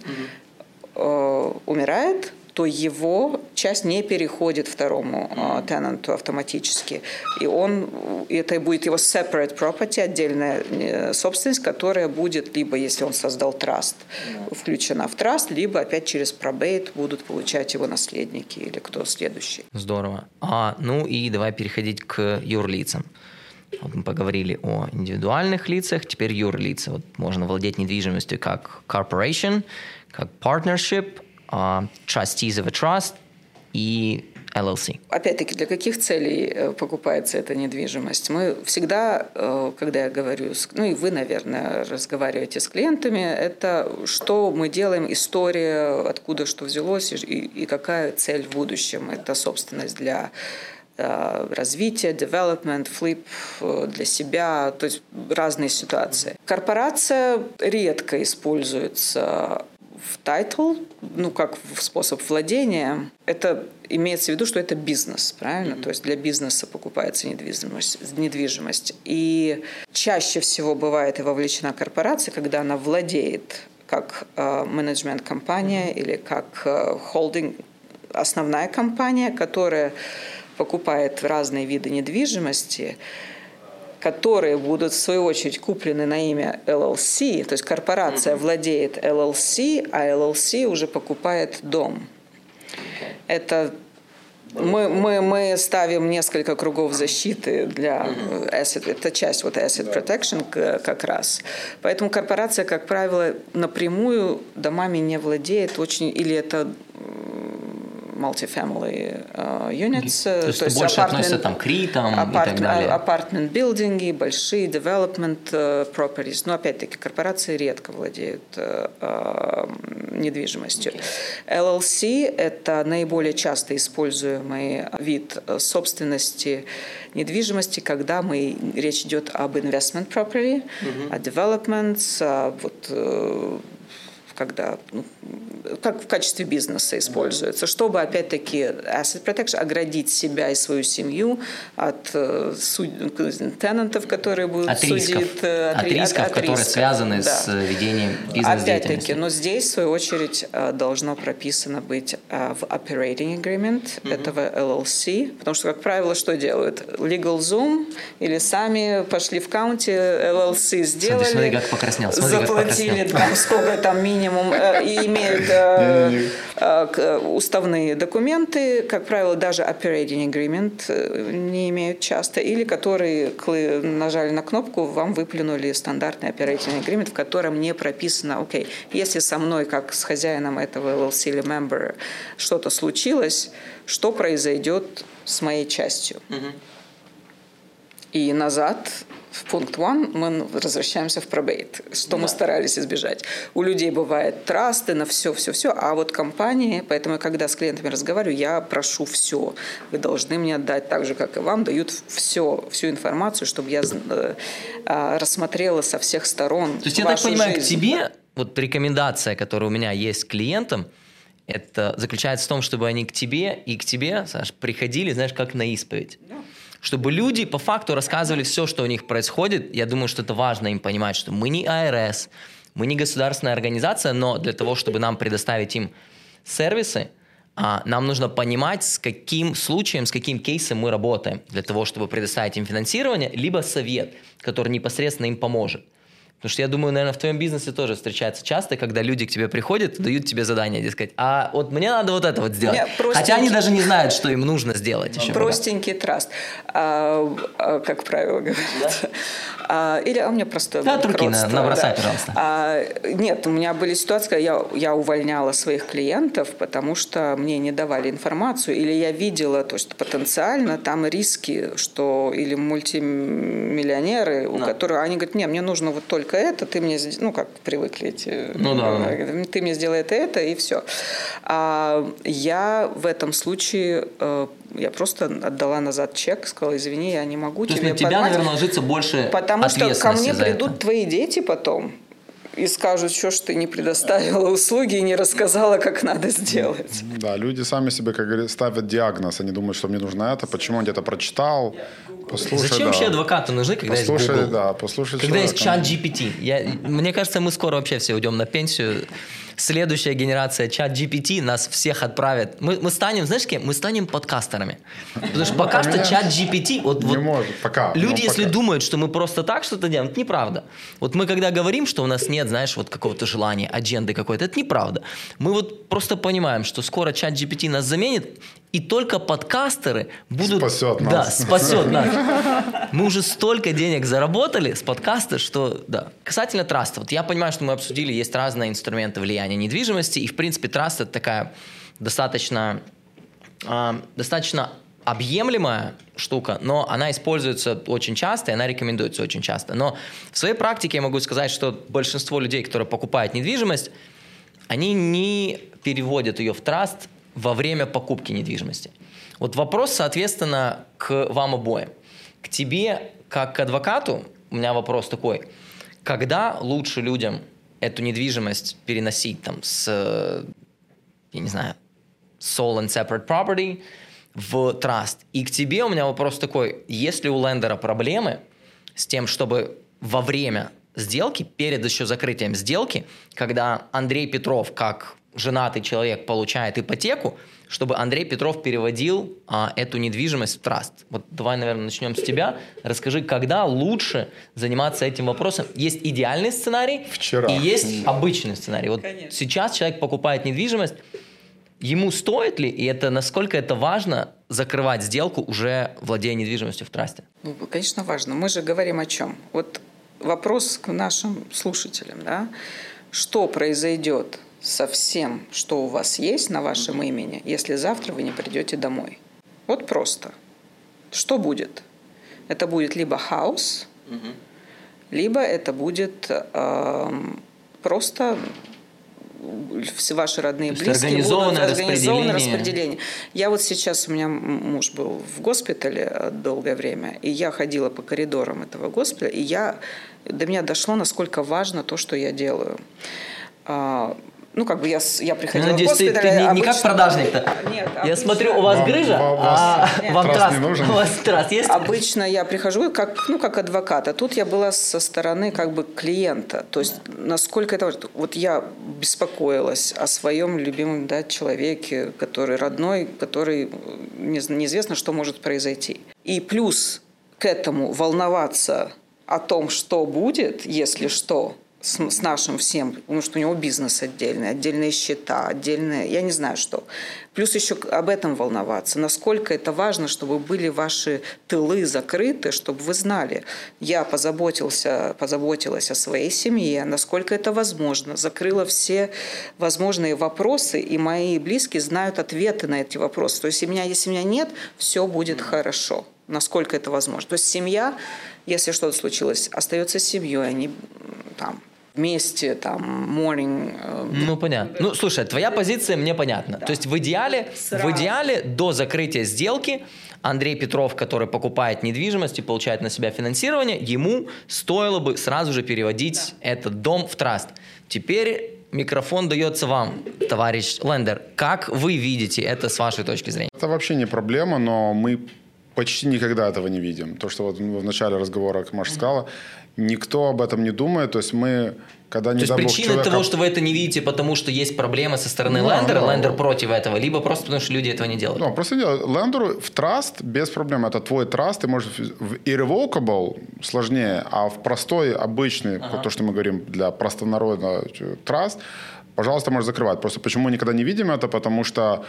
э, умирает, то его часть не переходит второму uh, тенанту автоматически. И он, это будет его separate property, отдельная э, собственность, которая будет, либо если он создал траст, включена в траст, либо опять через пробейт будут получать его наследники или кто следующий. Здорово. А, ну и давай переходить к юрлицам. Вот мы поговорили о индивидуальных лицах, теперь юрлица. Вот можно владеть недвижимостью как corporation, как partnership, uh, trustees of a trust и LLC. Опять-таки, для каких целей э, покупается эта недвижимость? Мы всегда, э, когда я говорю, ну и вы, наверное, разговариваете с клиентами, это что мы делаем, история, откуда что взялось и, и какая цель в будущем. Это собственность для э, развития, development, flip для себя, то есть разные ситуации. Корпорация редко используется в title, ну, как в способ владения, это имеется в виду, что это бизнес, правильно? Mm-hmm. То есть для бизнеса покупается недвижимость, недвижимость. И чаще всего бывает и вовлечена корпорация, когда она владеет как э, менеджмент-компания mm-hmm. или как э, холдинг, основная компания, которая покупает разные виды недвижимости, которые будут в свою очередь куплены на имя LLC, то есть корпорация mm-hmm. владеет LLC, а LLC уже покупает дом. Это мы, мы, мы ставим несколько кругов защиты для asset, это часть вот asset protection как раз. Поэтому корпорация, как правило, напрямую домами не владеет очень, или это multifamily uh, units. То есть, то есть больше относится там к ритам апарт, и так далее. Апартмент билдинги, большие development uh, properties. Но опять-таки корпорации редко владеют uh, недвижимостью. Okay. LLC – это наиболее часто используемый вид собственности недвижимости, когда мы, речь идет об investment property, mm-hmm. о developments, о вот, когда ну, как в качестве бизнеса используется, чтобы опять-таки asset protection оградить себя и свою семью от э, суд... тенантов, которые будут от судить, рисков, э, от, от рисков, от которые рисков. связаны да. с ведением бизнес-деятельности. Опять-таки, но здесь в свою очередь э, должно прописано быть в operating agreement mm-hmm. этого LLC, потому что как правило что делают? Legal Zoom или сами пошли в каунте LLC сделали, смотри, смотри, как покраснел, смотри, заплатили как там сколько там минимум минимум, э, и имеют э, э, уставные документы, как правило, даже operating agreement не имеют часто, или которые нажали на кнопку, вам выплюнули стандартный operating agreement, в котором не прописано, окей, okay, если со мной, как с хозяином этого LLC или member, что-то случилось, что произойдет с моей частью. Mm-hmm. И назад в пункт one мы возвращаемся в пробейт, что да. мы старались избежать. У людей бывает трасты на все, все, все, а вот компании, поэтому когда с клиентами разговариваю, я прошу все. Вы должны мне отдать так же, как и вам, дают все, всю информацию, чтобы я э, а, рассмотрела со всех сторон. То есть я так понимаю, жизнь. к тебе вот рекомендация, которая у меня есть клиентам, это заключается в том, чтобы они к тебе и к тебе, Саш, приходили, знаешь, как на исповедь. Чтобы люди по факту рассказывали все, что у них происходит. Я думаю, что это важно им понимать, что мы не АРС, мы не государственная организация, но для того, чтобы нам предоставить им сервисы, а, нам нужно понимать, с каким случаем, с каким кейсом мы работаем, для того, чтобы предоставить им финансирование, либо совет, который непосредственно им поможет. Потому что я думаю, наверное, в твоем бизнесе тоже встречается часто, когда люди к тебе приходят, дают тебе задание, дескать, а вот мне надо вот это вот сделать. Простенький... Хотя они даже не знают, что им нужно сделать еще. Простенький пока. траст, а, а, как правило говорят. Да? А, или а у меня просто Да, от руки на, набросай, да. пожалуйста. А, нет, у меня были ситуации, когда я, я увольняла своих клиентов, потому что мне не давали информацию, или я видела то, что потенциально там риски, что или мультимиллионеры, у которых они говорят, нет, мне нужно вот только это, ты мне, ну, как привыкли эти, ну, да, ты мне сделай это, это, и все. А я в этом случае э, Я просто отдала назад чек, сказала, извини, я не могу То есть тебе на тебя, поймать». наверное, ложится больше Потому что ко мне придут это. твои дети потом и скажут, что ж ты не предоставила услуги и не рассказала, как надо сделать. Да, люди сами себе, как говорят, ставят диагноз. Они думают, что мне нужно это, почему он где-то прочитал. Послушай, Зачем да. вообще адвокаты нужны, когда Послушай, есть Google? да, послушай Когда есть чат человека. GPT. Я, мне кажется, мы скоро вообще все уйдем на пенсию. Следующая генерация чат GPT нас всех отправит. Мы, мы станем, знаешь кем? Мы станем подкастерами. Потому что пока что чат GPT... Вот, Не вот может, пока. Люди, если пока. думают, что мы просто так что-то делаем, это неправда. Вот мы когда говорим, что у нас нет, знаешь, вот какого-то желания, адженды какой-то, это неправда. Мы вот просто понимаем, что скоро чат GPT нас заменит, и только подкастеры будут... Спасет Да, нас. спасет нас. Мы уже столько денег заработали с подкаста, что да. Касательно траста, вот я понимаю, что мы обсудили, есть разные инструменты влияния недвижимости, и в принципе траст это такая достаточно, а, достаточно объемлемая штука, но она используется очень часто, и она рекомендуется очень часто. Но в своей практике я могу сказать, что большинство людей, которые покупают недвижимость, они не переводят ее в траст во время покупки недвижимости. Вот вопрос, соответственно, к вам обоим. К тебе, как к адвокату, у меня вопрос такой. Когда лучше людям эту недвижимость переносить там с, я не знаю, sole and separate property в траст? И к тебе у меня вопрос такой. Есть ли у лендера проблемы с тем, чтобы во время сделки, перед еще закрытием сделки, когда Андрей Петров, как женатый человек, получает ипотеку, чтобы Андрей Петров переводил а, эту недвижимость в траст. Вот давай, наверное, начнем с тебя. Расскажи, когда лучше заниматься этим вопросом? Есть идеальный сценарий Вчера. и есть обычный сценарий. Вот Конечно. сейчас человек покупает недвижимость, ему стоит ли, и это насколько это важно, закрывать сделку, уже владея недвижимостью в трасте? Ну, конечно, важно. Мы же говорим о чем? Вот вопрос к нашим слушателям, да? Что произойдет со всем, что у вас есть на вашем имени, если завтра вы не придете домой? Вот просто. Что будет? Это будет либо хаос, либо это будет эм, просто все ваши родные близкие организованное будут организованное распределение. распределение. Я вот сейчас, у меня муж был в госпитале э, долгое время, и я ходила по коридорам этого госпиталя, и я, до меня дошло, насколько важно то, что я делаю. Ну, как бы я, я приходила Я надеюсь, в ты, госпиталь. ты не, не как обычно- продажник-то. Нет, Я обычно- смотрю, у вас Вам- грыжа, вам- а вас вам траст? У вас траст есть? Обычно я прихожу как, ну, как адвокат, а тут я была со стороны как бы клиента. То есть насколько это важно. Вот я беспокоилась о своем любимом да, человеке, который родной, который э, не- неизвестно, что может произойти. И плюс к этому волноваться о том, что будет, если что, с, с нашим всем, потому что у него бизнес отдельный, отдельные счета, отдельные, я не знаю что. Плюс еще об этом волноваться, насколько это важно, чтобы были ваши тылы закрыты, чтобы вы знали, я позаботился, позаботилась о своей семье, насколько это возможно, закрыла все возможные вопросы, и мои близкие знают ответы на эти вопросы. То есть, меня, если меня нет, все будет хорошо насколько это возможно. То есть семья, если что-то случилось, остается семьей, они м, там вместе, там, morning, э, Ну, понятно. Ну, слушай, твоя позиция мне понятна. То есть в идеале, в Сразу. идеале до закрытия сделки Андрей Петров, который покупает недвижимость и получает на себя финансирование, ему стоило бы сразу же переводить этот дом в траст. Теперь микрофон дается вам, товарищ Лендер. Как вы видите это с вашей точки зрения? Это вообще не проблема, но мы почти никогда этого не видим. То, что вот в начале разговора, Маша сказала, никто об этом не думает. То есть мы, когда не То есть бог, причина человека- того, что вы это не видите, потому что есть проблемы со стороны Да, лендера, да. лендер против этого, либо просто потому, что люди этого не делают. Ну, просто дело, лендеру в траст без проблем. Это твой траст, ты можешь в irrevocable сложнее, а в простой, обычный, то, что мы говорим для простонародного э, траст, пожалуйста, можешь закрывать. Просто почему мы никогда не видим это? Потому что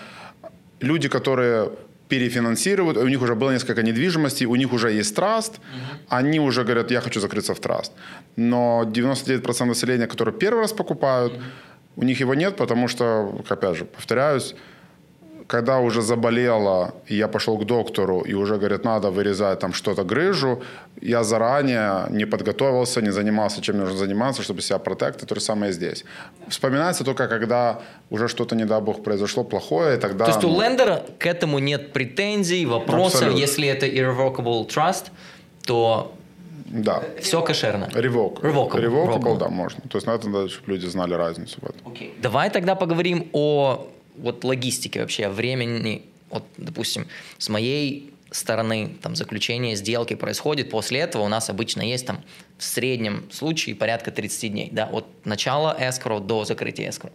люди, которые перефинансируют, у них уже было несколько недвижимостей, у них уже есть траст, они уже говорят, я хочу закрыться в траст. Но 99% населения, которые первый раз покупают, у них его нет, потому что, опять же, повторяюсь, когда уже заболела, и я пошел к доктору, и уже говорят, надо вырезать там что-то грыжу, я заранее не подготовился, не занимался, чем нужно заниматься, чтобы себя протектить. То же самое здесь. Вспоминается только, когда уже что-то, не дай бог, произошло плохое, и тогда... То есть у лендера к этому нет претензий, вопросов. Абсолютно. Если это irrevocable trust, то Да. все кошерно. Revoke. Revocable. Revocable, Revocable. да, можно. То есть надо, надо, чтобы люди знали разницу в этом. Окей. Давай тогда поговорим о вот логистике вообще, времени. Вот, допустим, с моей стороны там заключение сделки происходит, после этого у нас обычно есть там в среднем случае порядка 30 дней, да, от начала escrow до закрытия escrow.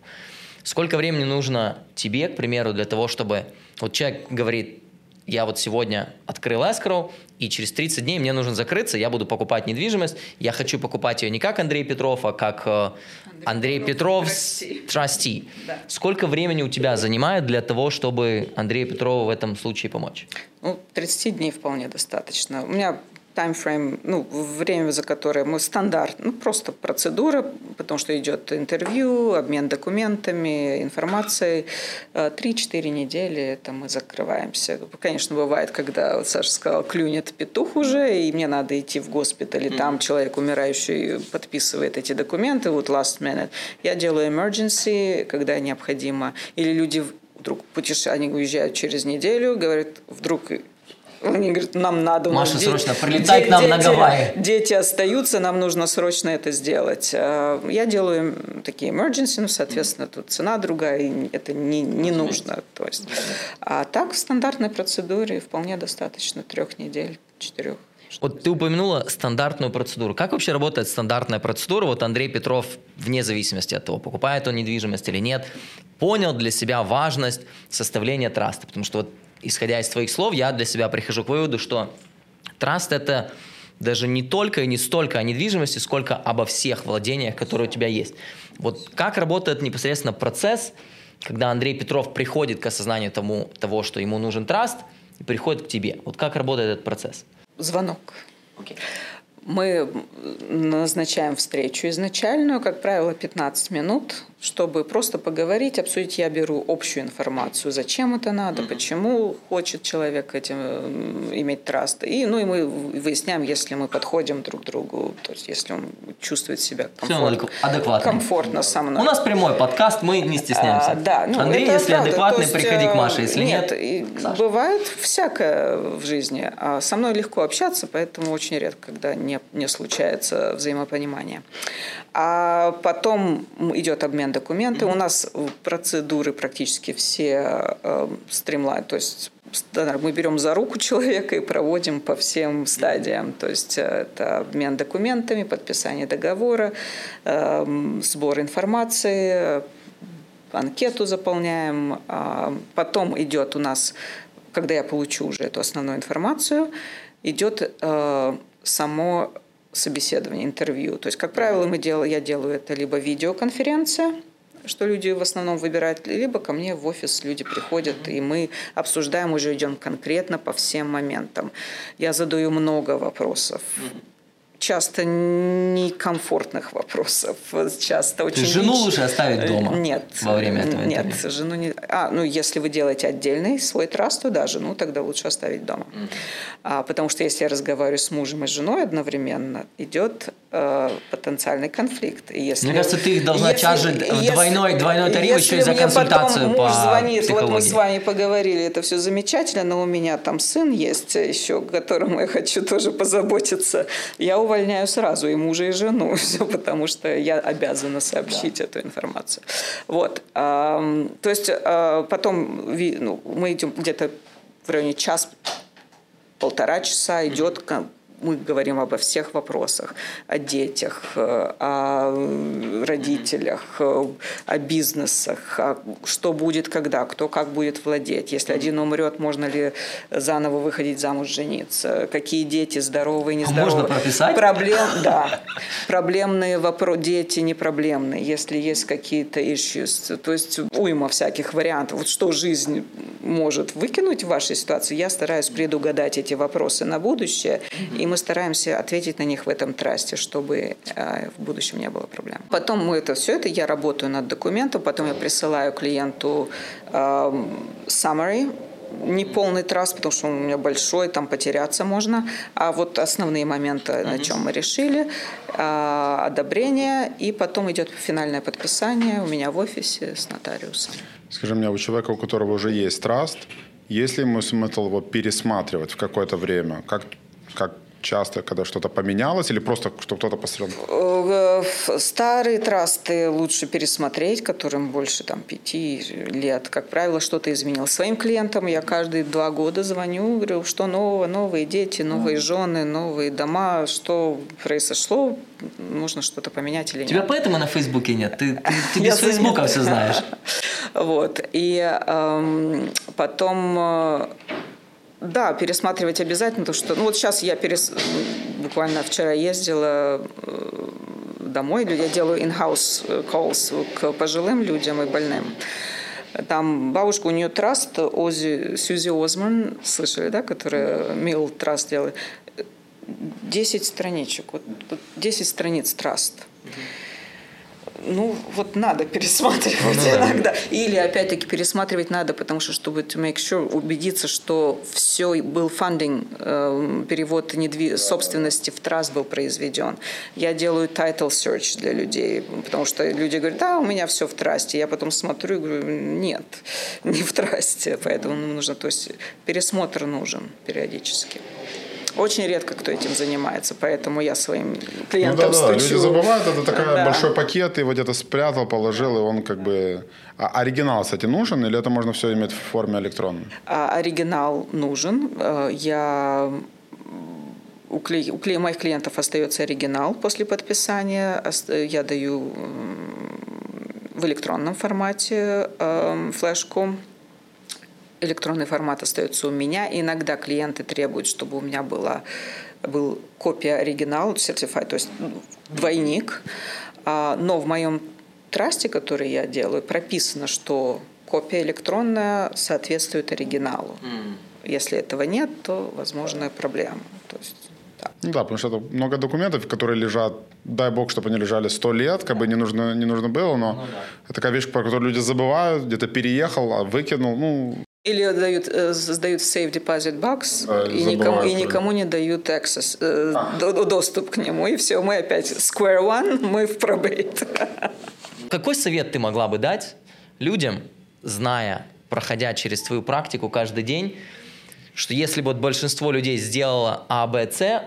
Сколько времени нужно тебе, к примеру, для того, чтобы вот человек говорит, я вот сегодня открыл escrow, и через 30 дней мне нужно закрыться, я буду покупать недвижимость, я хочу покупать ее не как Андрей Петров, а как э, Андрей, Андрей Петров, Петров, trustee. Да. Сколько времени у тебя занимает для того, чтобы Андрею Петрову в этом случае помочь? Ну, 30 дней вполне достаточно. У меня таймфрейм, ну, время, за которое мы стандарт, ну, просто процедура, потому что идет интервью, обмен документами, информацией. Э, 3-4 недели это мы закрываемся. Конечно, бывает, когда, вот Саша сказал, клюнет петух уже, и мне надо идти в госпиталь, и там человек умирающий подписывает эти документы, вот last minute. Я делаю emergency, когда необходимо. Или люди вдруг путеше... они уезжают через неделю, говорят, вдруг они говорят, нам надо... Маша, де- срочно прилетай к нам на Гавайи. Дети остаются, нам нужно срочно это сделать. Э, Я делаю такие emergency, ну, соответственно, тут цена другая, и это не, не нужно. То есть. А так в стандартной процедуре вполне достаточно трех недель, четырех. Вот ты упомянула стандартную процедуру. Как вообще работает стандартная процедура? Вот Андрей Петров, вне зависимости от того, покупает он недвижимость или нет, понял для себя важность составления траста. Потому что вот, исходя из твоих слов, я для себя прихожу к выводу, что траст – это даже не только и не столько о недвижимости, сколько обо всех владениях, которые у тебя есть. Вот как работает непосредственно процесс, когда Андрей Петров приходит к осознанию тому, того, что ему нужен траст, и приходит к тебе. Вот как работает этот процесс? Звонок. Мы назначаем встречу изначальную, как правило, 15 минут, чтобы просто поговорить, обсудить. Я беру общую информацию, зачем это надо, почему хочет человек этим иметь траст. И, ну, и мы выясняем, если мы подходим друг к другу, то есть если он чувствует себя комфортно, адекватный. комфортно со мной. У нас прямой подкаст, мы не стесняемся. А, да, ну, Андрей, если правда. адекватный, есть, приходи к э, Маше, если нет, Саше. бывает всякое в жизни. А со мной легко общаться, поэтому очень редко, когда не, не случается взаимопонимание. А потом идет обмен документов. У нас процедуры практически все э, стримлайн, то есть мы берем за руку человека и проводим по всем стадиям. То есть э, это обмен документами, подписание договора, э, сбор информации, анкету заполняем. а Потом идет у нас, когда я получу уже эту основную информацию, идет э, само собеседование, интервью. То есть, как правило, мы дел, я делаю это либо видеоконференция, что люди в основном выбирают, либо ко мне в офис люди приходят, и мы обсуждаем, уже идем конкретно по всем моментам. Я задаю много вопросов. Часто некомфортных вопросов, часто очень жену лич- лучше оставить дома Нет. во время этого Нет, интервью? жену не... А, ну, если вы делаете отдельный свой траст, то да, жену тогда лучше оставить дома. А, потому что если я разговариваю с мужем и женой одновременно, идет э, потенциальный конфликт. И если, Мне кажется, ты их должна чаржить в двойной- двойной тариф если еще и за консультацию потом по муж звонит, вот мы психологии. с вами поговорили, это все замечательно, но у меня там сын есть еще, которому я хочу тоже позаботиться. Я увольняю сразу и мужа, и жену, все, потому что я обязана сообщить эту информацию. Вот. То есть а, потом ну, мы идем где-то в районе час полтора часа идет, мы говорим обо всех вопросах, о детях, э, о родителях, э, о бизнесах, о что будет когда, кто как будет владеть, если один умрет, можно ли заново выходить замуж, жениться, какие дети здоровые, нездоровые. можно прописать? Проблем, да. Проблемные вопросы, дети не проблемные, если есть какие-то issues. То есть уйма всяких вариантов. Вот что жизнь может выкинуть в вашей ситуации, я стараюсь предугадать эти вопросы на будущее, и мы мы стараемся ответить на них в этом трасте, чтобы э, в будущем не было проблем. Потом мы это все это, я работаю над документом, потом я присылаю клиенту э, summary, не полный трасс, потому что он у меня большой, там потеряться можно. А вот основные моменты, mm-hmm. на чем мы решили, э, одобрение, и потом идет финальное подписание у меня в офисе с нотариусом. Скажи мне, у человека, у которого уже есть траст, есть ли ему смысл его пересматривать в какое-то время? Как, как часто, когда что-то поменялось, или просто, что кто-то посмотрел? Э, старые трасты лучше пересмотреть, которым больше там, пяти лет. Как правило, что-то изменилось. Своим клиентам я каждые два года звоню, говорю, что нового, новые дети, новые жены, новые дома, что произошло, нужно что-то поменять или нет. Тебя поэтому на Фейсбуке нет? Ты, ты, ты без Фейсбука все знаешь. Вот. И эм, потом э, да, пересматривать обязательно, потому что, ну вот сейчас я перес... буквально вчера ездила э, домой, я делаю in-house calls к пожилым людям и больным. Там бабушка, у нее траст, Ози, Сьюзи Озман, слышали, да, которая Мил траст делает. 10 страничек, вот 10 страниц траст. Mm-hmm ну, вот надо пересматривать ну, иногда. Да. Или, опять-таки, пересматривать надо, потому что, чтобы to make sure, убедиться, что все был фандинг, э, перевод недви... собственности в траст был произведен. Я делаю title search для людей, потому что люди говорят, да, у меня все в трасте. Я потом смотрю и говорю, нет, не в трасте. Поэтому нужно, то есть пересмотр нужен периодически. Очень редко кто этим занимается, поэтому я своим клиентам ну, да, да. стучу. Люди забывают, это такой да. большой пакет, его где-то спрятал, положил, и он как бы... А оригинал, кстати, нужен или это можно все иметь в форме электронной? А, оригинал нужен. Э, я у, клей, у моих клиентов остается оригинал после подписания. Я даю в электронном формате э, флешку электронный формат остается у меня. Иногда клиенты требуют, чтобы у меня была был копия оригинала, certified, то есть двойник. А, но в моем трасте, который я делаю, прописано, что копия электронная соответствует оригиналу. Mm. Если этого нет, то возможны проблемы. То есть, да. Ну да, потому что это много документов, которые лежат, дай бог, чтобы они лежали сто лет, как бы не нужно, не нужно было, но ну, да. это такая вещь, про которую люди забывают, где-то переехал, а выкинул, ну, или дают, э, сдают safe deposit box а, и, никому, и никому не дают access, э, а. доступ к нему. И все, мы опять square one, мы в пробейт. Какой совет ты могла бы дать людям, зная, проходя через твою практику каждый день, что если бы вот большинство людей сделало А, Б, С,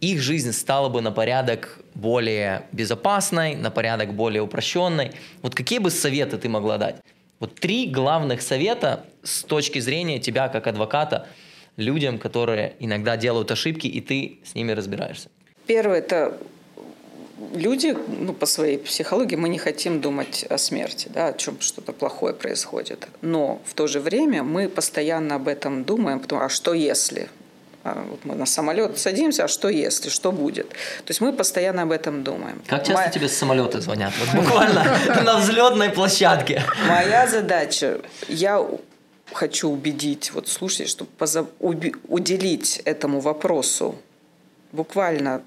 их жизнь стала бы на порядок более безопасной, на порядок более упрощенной. Вот какие бы советы ты могла дать? Вот три главных совета с точки зрения тебя как адвоката людям, которые иногда делают ошибки, и ты с ними разбираешься. Первое – это люди, ну, по своей психологии, мы не хотим думать о смерти, да, о чем что-то плохое происходит. Но в то же время мы постоянно об этом думаем, потому, а что если? А вот мы на самолет садимся, а что если, что будет? То есть мы постоянно об этом думаем. Как часто Моя... тебе с самолета звонят? Вот буквально на взлетной площадке. Моя задача, я хочу убедить вот слушай, чтобы поза... уделить этому вопросу буквально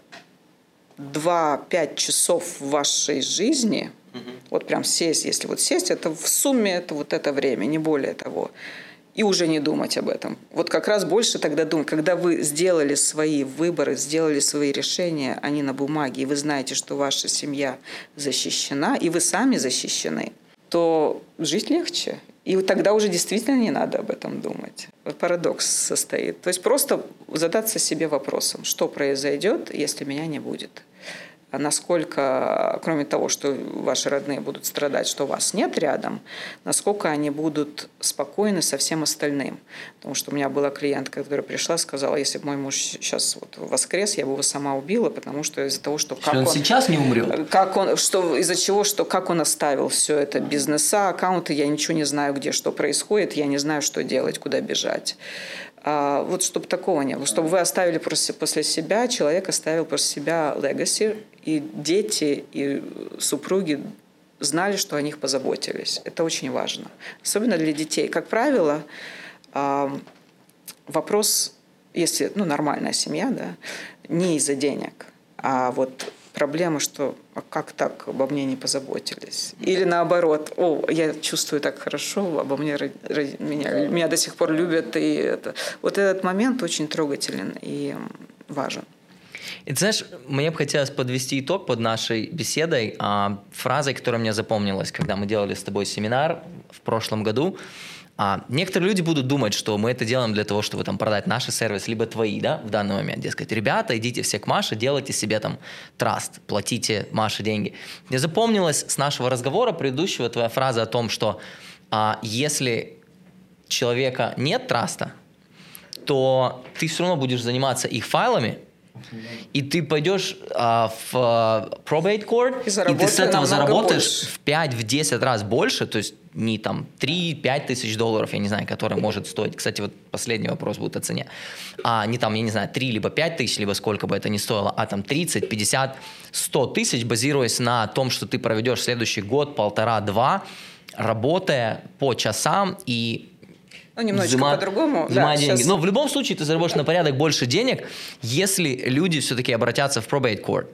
2-5 часов в вашей жизни, угу. вот прям сесть, если вот сесть, это в сумме это вот это время, не более того и уже не думать об этом. Вот как раз больше тогда думать, когда вы сделали свои выборы, сделали свои решения, они на бумаге, и вы знаете, что ваша семья защищена, и вы сами защищены, то жить легче. И тогда уже действительно не надо об этом думать. Вот парадокс состоит. То есть просто задаться себе вопросом, что произойдет, если меня не будет насколько, кроме того, что ваши родные будут страдать, что вас нет рядом, насколько они будут спокойны со всем остальным. Потому что у меня была клиентка, которая пришла, сказала, если бы мой муж сейчас вот воскрес, я бы его сама убила, потому что из-за того, что как он, он сейчас не умрет, как он, что из-за чего, что как он оставил все это бизнеса, аккаунты, я ничего не знаю, где что происходит, я не знаю, что делать, куда бежать. А, вот чтобы такого не было, чтобы вы оставили после себя, человек оставил после себя legacy, и дети, и супруги знали, что о них позаботились. Это очень важно. Особенно для детей. Как правило, а, вопрос если, ну, нормальная семья, да, не из-за денег, а вот проблема, что а как так обо мне не позаботились? Или наоборот, о, я чувствую так хорошо, обо мне меня, меня до сих пор любят. И это. Вот этот момент очень трогателен и важен. И ты знаешь, мне бы хотелось подвести итог под нашей беседой а, фразой, которая мне запомнилась, когда мы делали с тобой семинар в прошлом году. А некоторые люди будут думать, что мы это делаем для того, чтобы там продать наши сервисы, либо твои, да, в данный момент. Дескать, ребята, идите все к Маше, делайте себе там траст, платите Маше деньги. Мне запомнилась с нашего разговора предыдущего твоя фраза о том, что а, если человека нет траста, то ты все равно будешь заниматься их файлами, и ты пойдешь а, в а, probate court, и, и ты с этого заработаешь больше. в 5-10 раз больше, то есть не там 3-5 тысяч долларов, я не знаю, который может стоить. Кстати, вот последний вопрос будет о цене. А не там, я не знаю, 3 либо 5 тысяч, либо сколько бы это ни стоило, а там 30, 50, 100 тысяч, базируясь на том, что ты проведешь следующий год, полтора-два, работая по часам и ну, немножечко взима, по-другому. да, деньги. Сейчас... Но в любом случае ты заработаешь на порядок больше денег, если люди все-таки обратятся в probate court.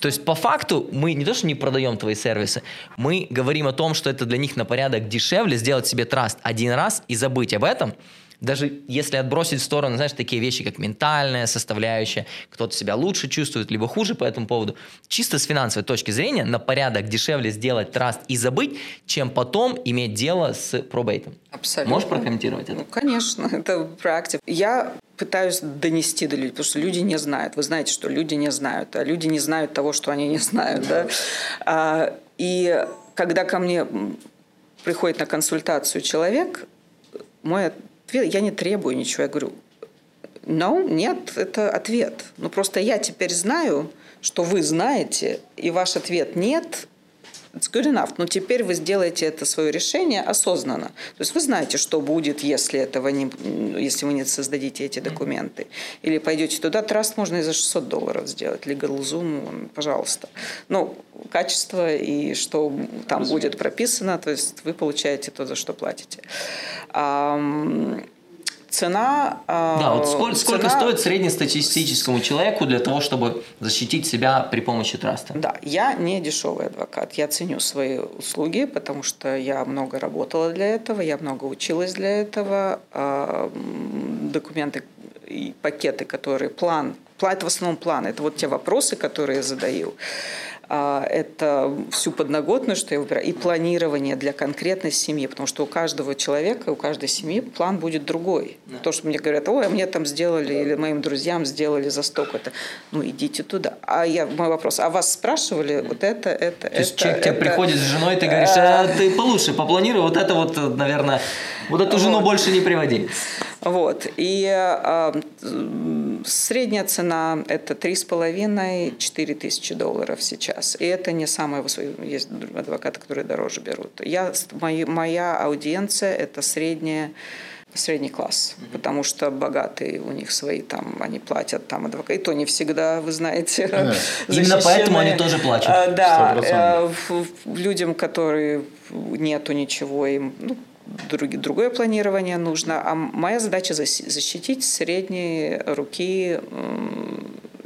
То есть по факту мы не то, что не продаем твои сервисы, мы говорим о том, что это для них на порядок дешевле сделать себе траст один раз и забыть об этом, даже если отбросить в сторону, знаешь, такие вещи, как ментальная составляющая, кто-то себя лучше чувствует, либо хуже по этому поводу, чисто с финансовой точки зрения на порядок дешевле сделать траст и забыть, чем потом иметь дело с пробейтом. Абсолютно. Можешь прокомментировать это? Ну, конечно, это практика. Я пытаюсь донести до людей, потому что люди не знают. Вы знаете, что люди не знают, а люди не знают того, что они не знают. Да? А, и когда ко мне приходит на консультацию человек, мой я не требую ничего. Я говорю, no, нет, это ответ. Ну, просто я теперь знаю, что вы знаете, и ваш ответ нет, It's good enough. Но теперь вы сделаете это свое решение осознанно. То есть вы знаете, что будет, если, этого не, если вы не создадите эти документы. Или пойдете туда. Траст можно и за 600 долларов сделать. LegalZoom, пожалуйста. Ну, качество и что там будет прописано. То есть вы получаете то, за что платите цена... А, да, вот сколько, цена... сколько стоит среднестатистическому человеку для того, чтобы защитить себя при помощи траста? Да, я не дешевый адвокат. Я ценю свои услуги, потому что я много работала для этого, я много училась для этого. А, документы и пакеты, которые план, это в основном план, это вот те вопросы, которые я задаю. А, это всю подноготную, что я выбираю, и планирование для конкретной семьи, потому что у каждого человека, у каждой семьи план будет другой. Да. То, что мне говорят, ой, а мне там сделали, или моим друзьям сделали за столько-то, ну идите туда. А я, мой вопрос, а вас спрашивали вот это, это, То это? То есть человек это, тебе приходит с женой, ты говоришь, а, ты получше попланируй, вот это вот, наверное, вот эту жену вот. больше не приводи. Вот. И э, средняя цена – это 3,5-4 тысячи долларов сейчас. И это не самое высокое. Есть адвокаты, которые дороже берут. Я, моя, моя аудиенция – это средняя средний класс, mm-hmm. потому что богатые у них свои там, они платят там адвокаты, и то не всегда, вы знаете. Yeah. Именно поэтому они тоже плачут. А, да, 100%. Э, людям, которые нету ничего, им ну, другое планирование нужно. А моя задача защитить средние руки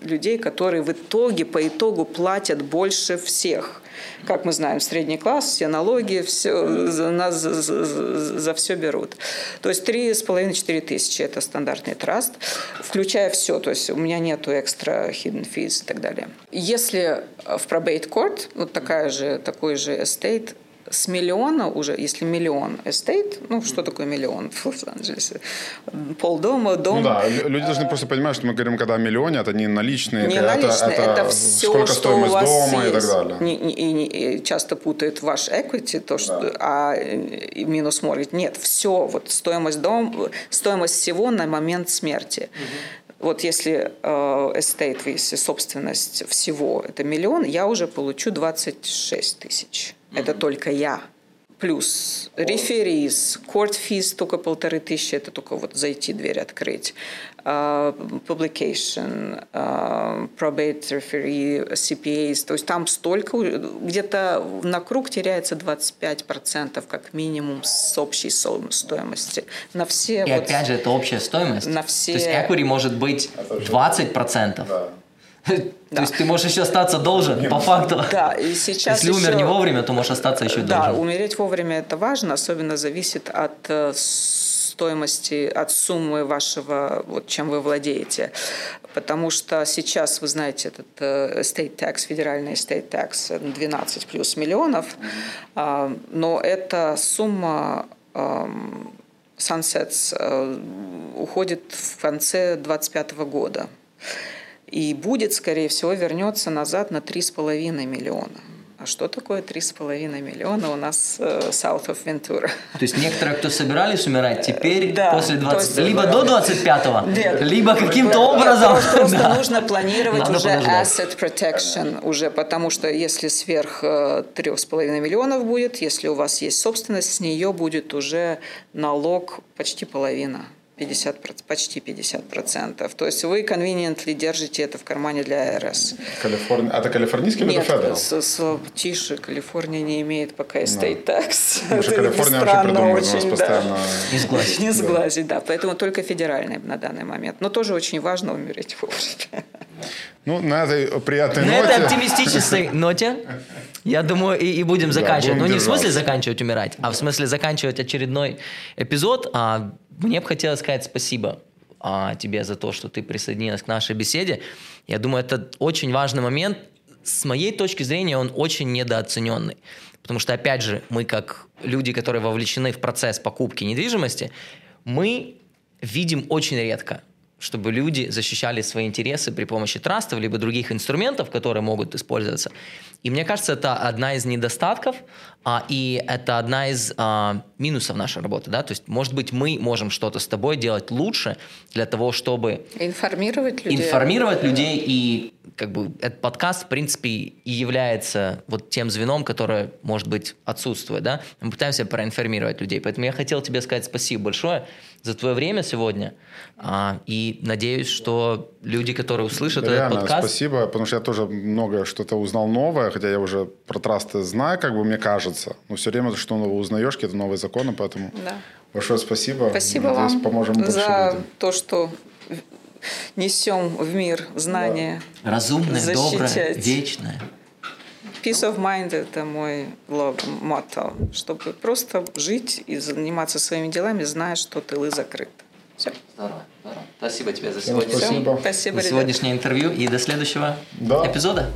людей, которые в итоге, по итогу платят больше всех. Как мы знаем, средний класс, все налоги, все, за, нас за, за, за все берут. То есть 3,5-4 тысячи – это стандартный траст, включая все. То есть у меня нету extra hidden fees и так далее. Если в probate court, вот такая же, такой же estate, с миллиона уже, если миллион estate, ну что такое миллион в Лос-Анджелесе? Полдома, дом. Ну да, люди должны просто понимать, что мы говорим, когда о миллионе, это не наличные, не это, наличные, это, это, все, сколько что стоимость у вас дома есть. и так далее. Не, не, не, часто путают ваш equity, то, что, да. а минус mortgage. Нет, все, вот стоимость дома, стоимость всего на момент смерти. Угу. Вот если estate, если собственность всего это миллион, я уже получу 26 тысяч. Это только я. Плюс referees, court fees только полторы тысячи, это только вот зайти, дверь открыть. Uh, publication, uh, probate referee, CPAs, то есть там столько, где-то на круг теряется 25% как минимум с общей стоимости. На все И вот, опять же, это общая стоимость. На все... То есть equity может быть 20%. Да. То есть ты можешь еще остаться должен, по факту. Да, и сейчас Если умер не вовремя, то можешь остаться еще Да, должен. умереть вовремя это важно, особенно зависит от э, стоимости, от суммы вашего, вот чем вы владеете. Потому что сейчас, вы знаете, этот э, estate tax, федеральный estate tax, э, 12 плюс миллионов, а, но эта сумма эм, Sunsets э, уходит в конце 2025 года. И будет, скорее всего, вернется назад на 3,5 миллиона. А что такое 3,5 миллиона у нас э, South of Ventura? То есть некоторые, кто собирались умирать, теперь Да, после то 20... есть- либо до 25-го, Нет. либо каким-то образом. Просто, просто Да. нужно планировать Надо уже подождать. asset protection, уже, потому что если сверх э, 3,5 миллионов будет, если у вас есть собственность, с нее будет уже налог почти половина. 50, проц- почти 50 процентов. То есть вы conveniently держите это в кармане для АРС. Калифорния. А это калифорнийский или Нет, это федерал? с- с- тише, Калифорния не имеет пока estate tax. Потому что Калифорния вообще странно нас очень, да. постоянно. Не сглазить. Не сглазить, да. Поэтому только федеральный на данный момент. Но тоже очень важно умереть вовремя. Ну, на этой приятной На ноте. этой оптимистической ноте, я думаю, и, и будем заканчивать. будем ну, не в смысле держаться. заканчивать умирать, а в смысле заканчивать очередной эпизод. А, мне бы хотелось сказать спасибо а, тебе за то, что ты присоединилась к нашей беседе. Я думаю, это очень важный момент. С моей точки зрения, он очень недооцененный. Потому что, опять же, мы как люди, которые вовлечены в процесс покупки недвижимости, мы видим очень редко, чтобы люди защищали свои интересы при помощи трастов либо других инструментов, которые могут использоваться. И мне кажется, это одна из недостатков, а, и это одна из а, минусов нашей работы. Да? То есть, может быть, мы можем что-то с тобой делать лучше для того, чтобы Информировать людей. информировать людей, и как бы этот подкаст, в принципе, и является вот тем звеном, которое, может быть, отсутствует, да? Мы пытаемся проинформировать людей, поэтому я хотел тебе сказать спасибо большое за твое время сегодня, А, и надеюсь, что люди, которые услышат этот Реально, подкаст, спасибо, потому что я тоже много что-то узнал новое, хотя я уже про трасты знаю, как бы мне кажется, но все время что новое узнаешь, какие-то новые законы, поэтому Да. большое спасибо. Спасибо Надеюсь, вам поможем за людям. то, что несем в мир знания. разумное, доброе, защищать. вечное. Peace of mind – это мой лог, мотто, чтобы просто жить и заниматься своими делами, зная, что тылы закрыты. Все. Здорово, здорово. Спасибо тебе за сегодня. спасибо. Спасибо, за сегодняшнее интервью и до следующего Да. эпизода.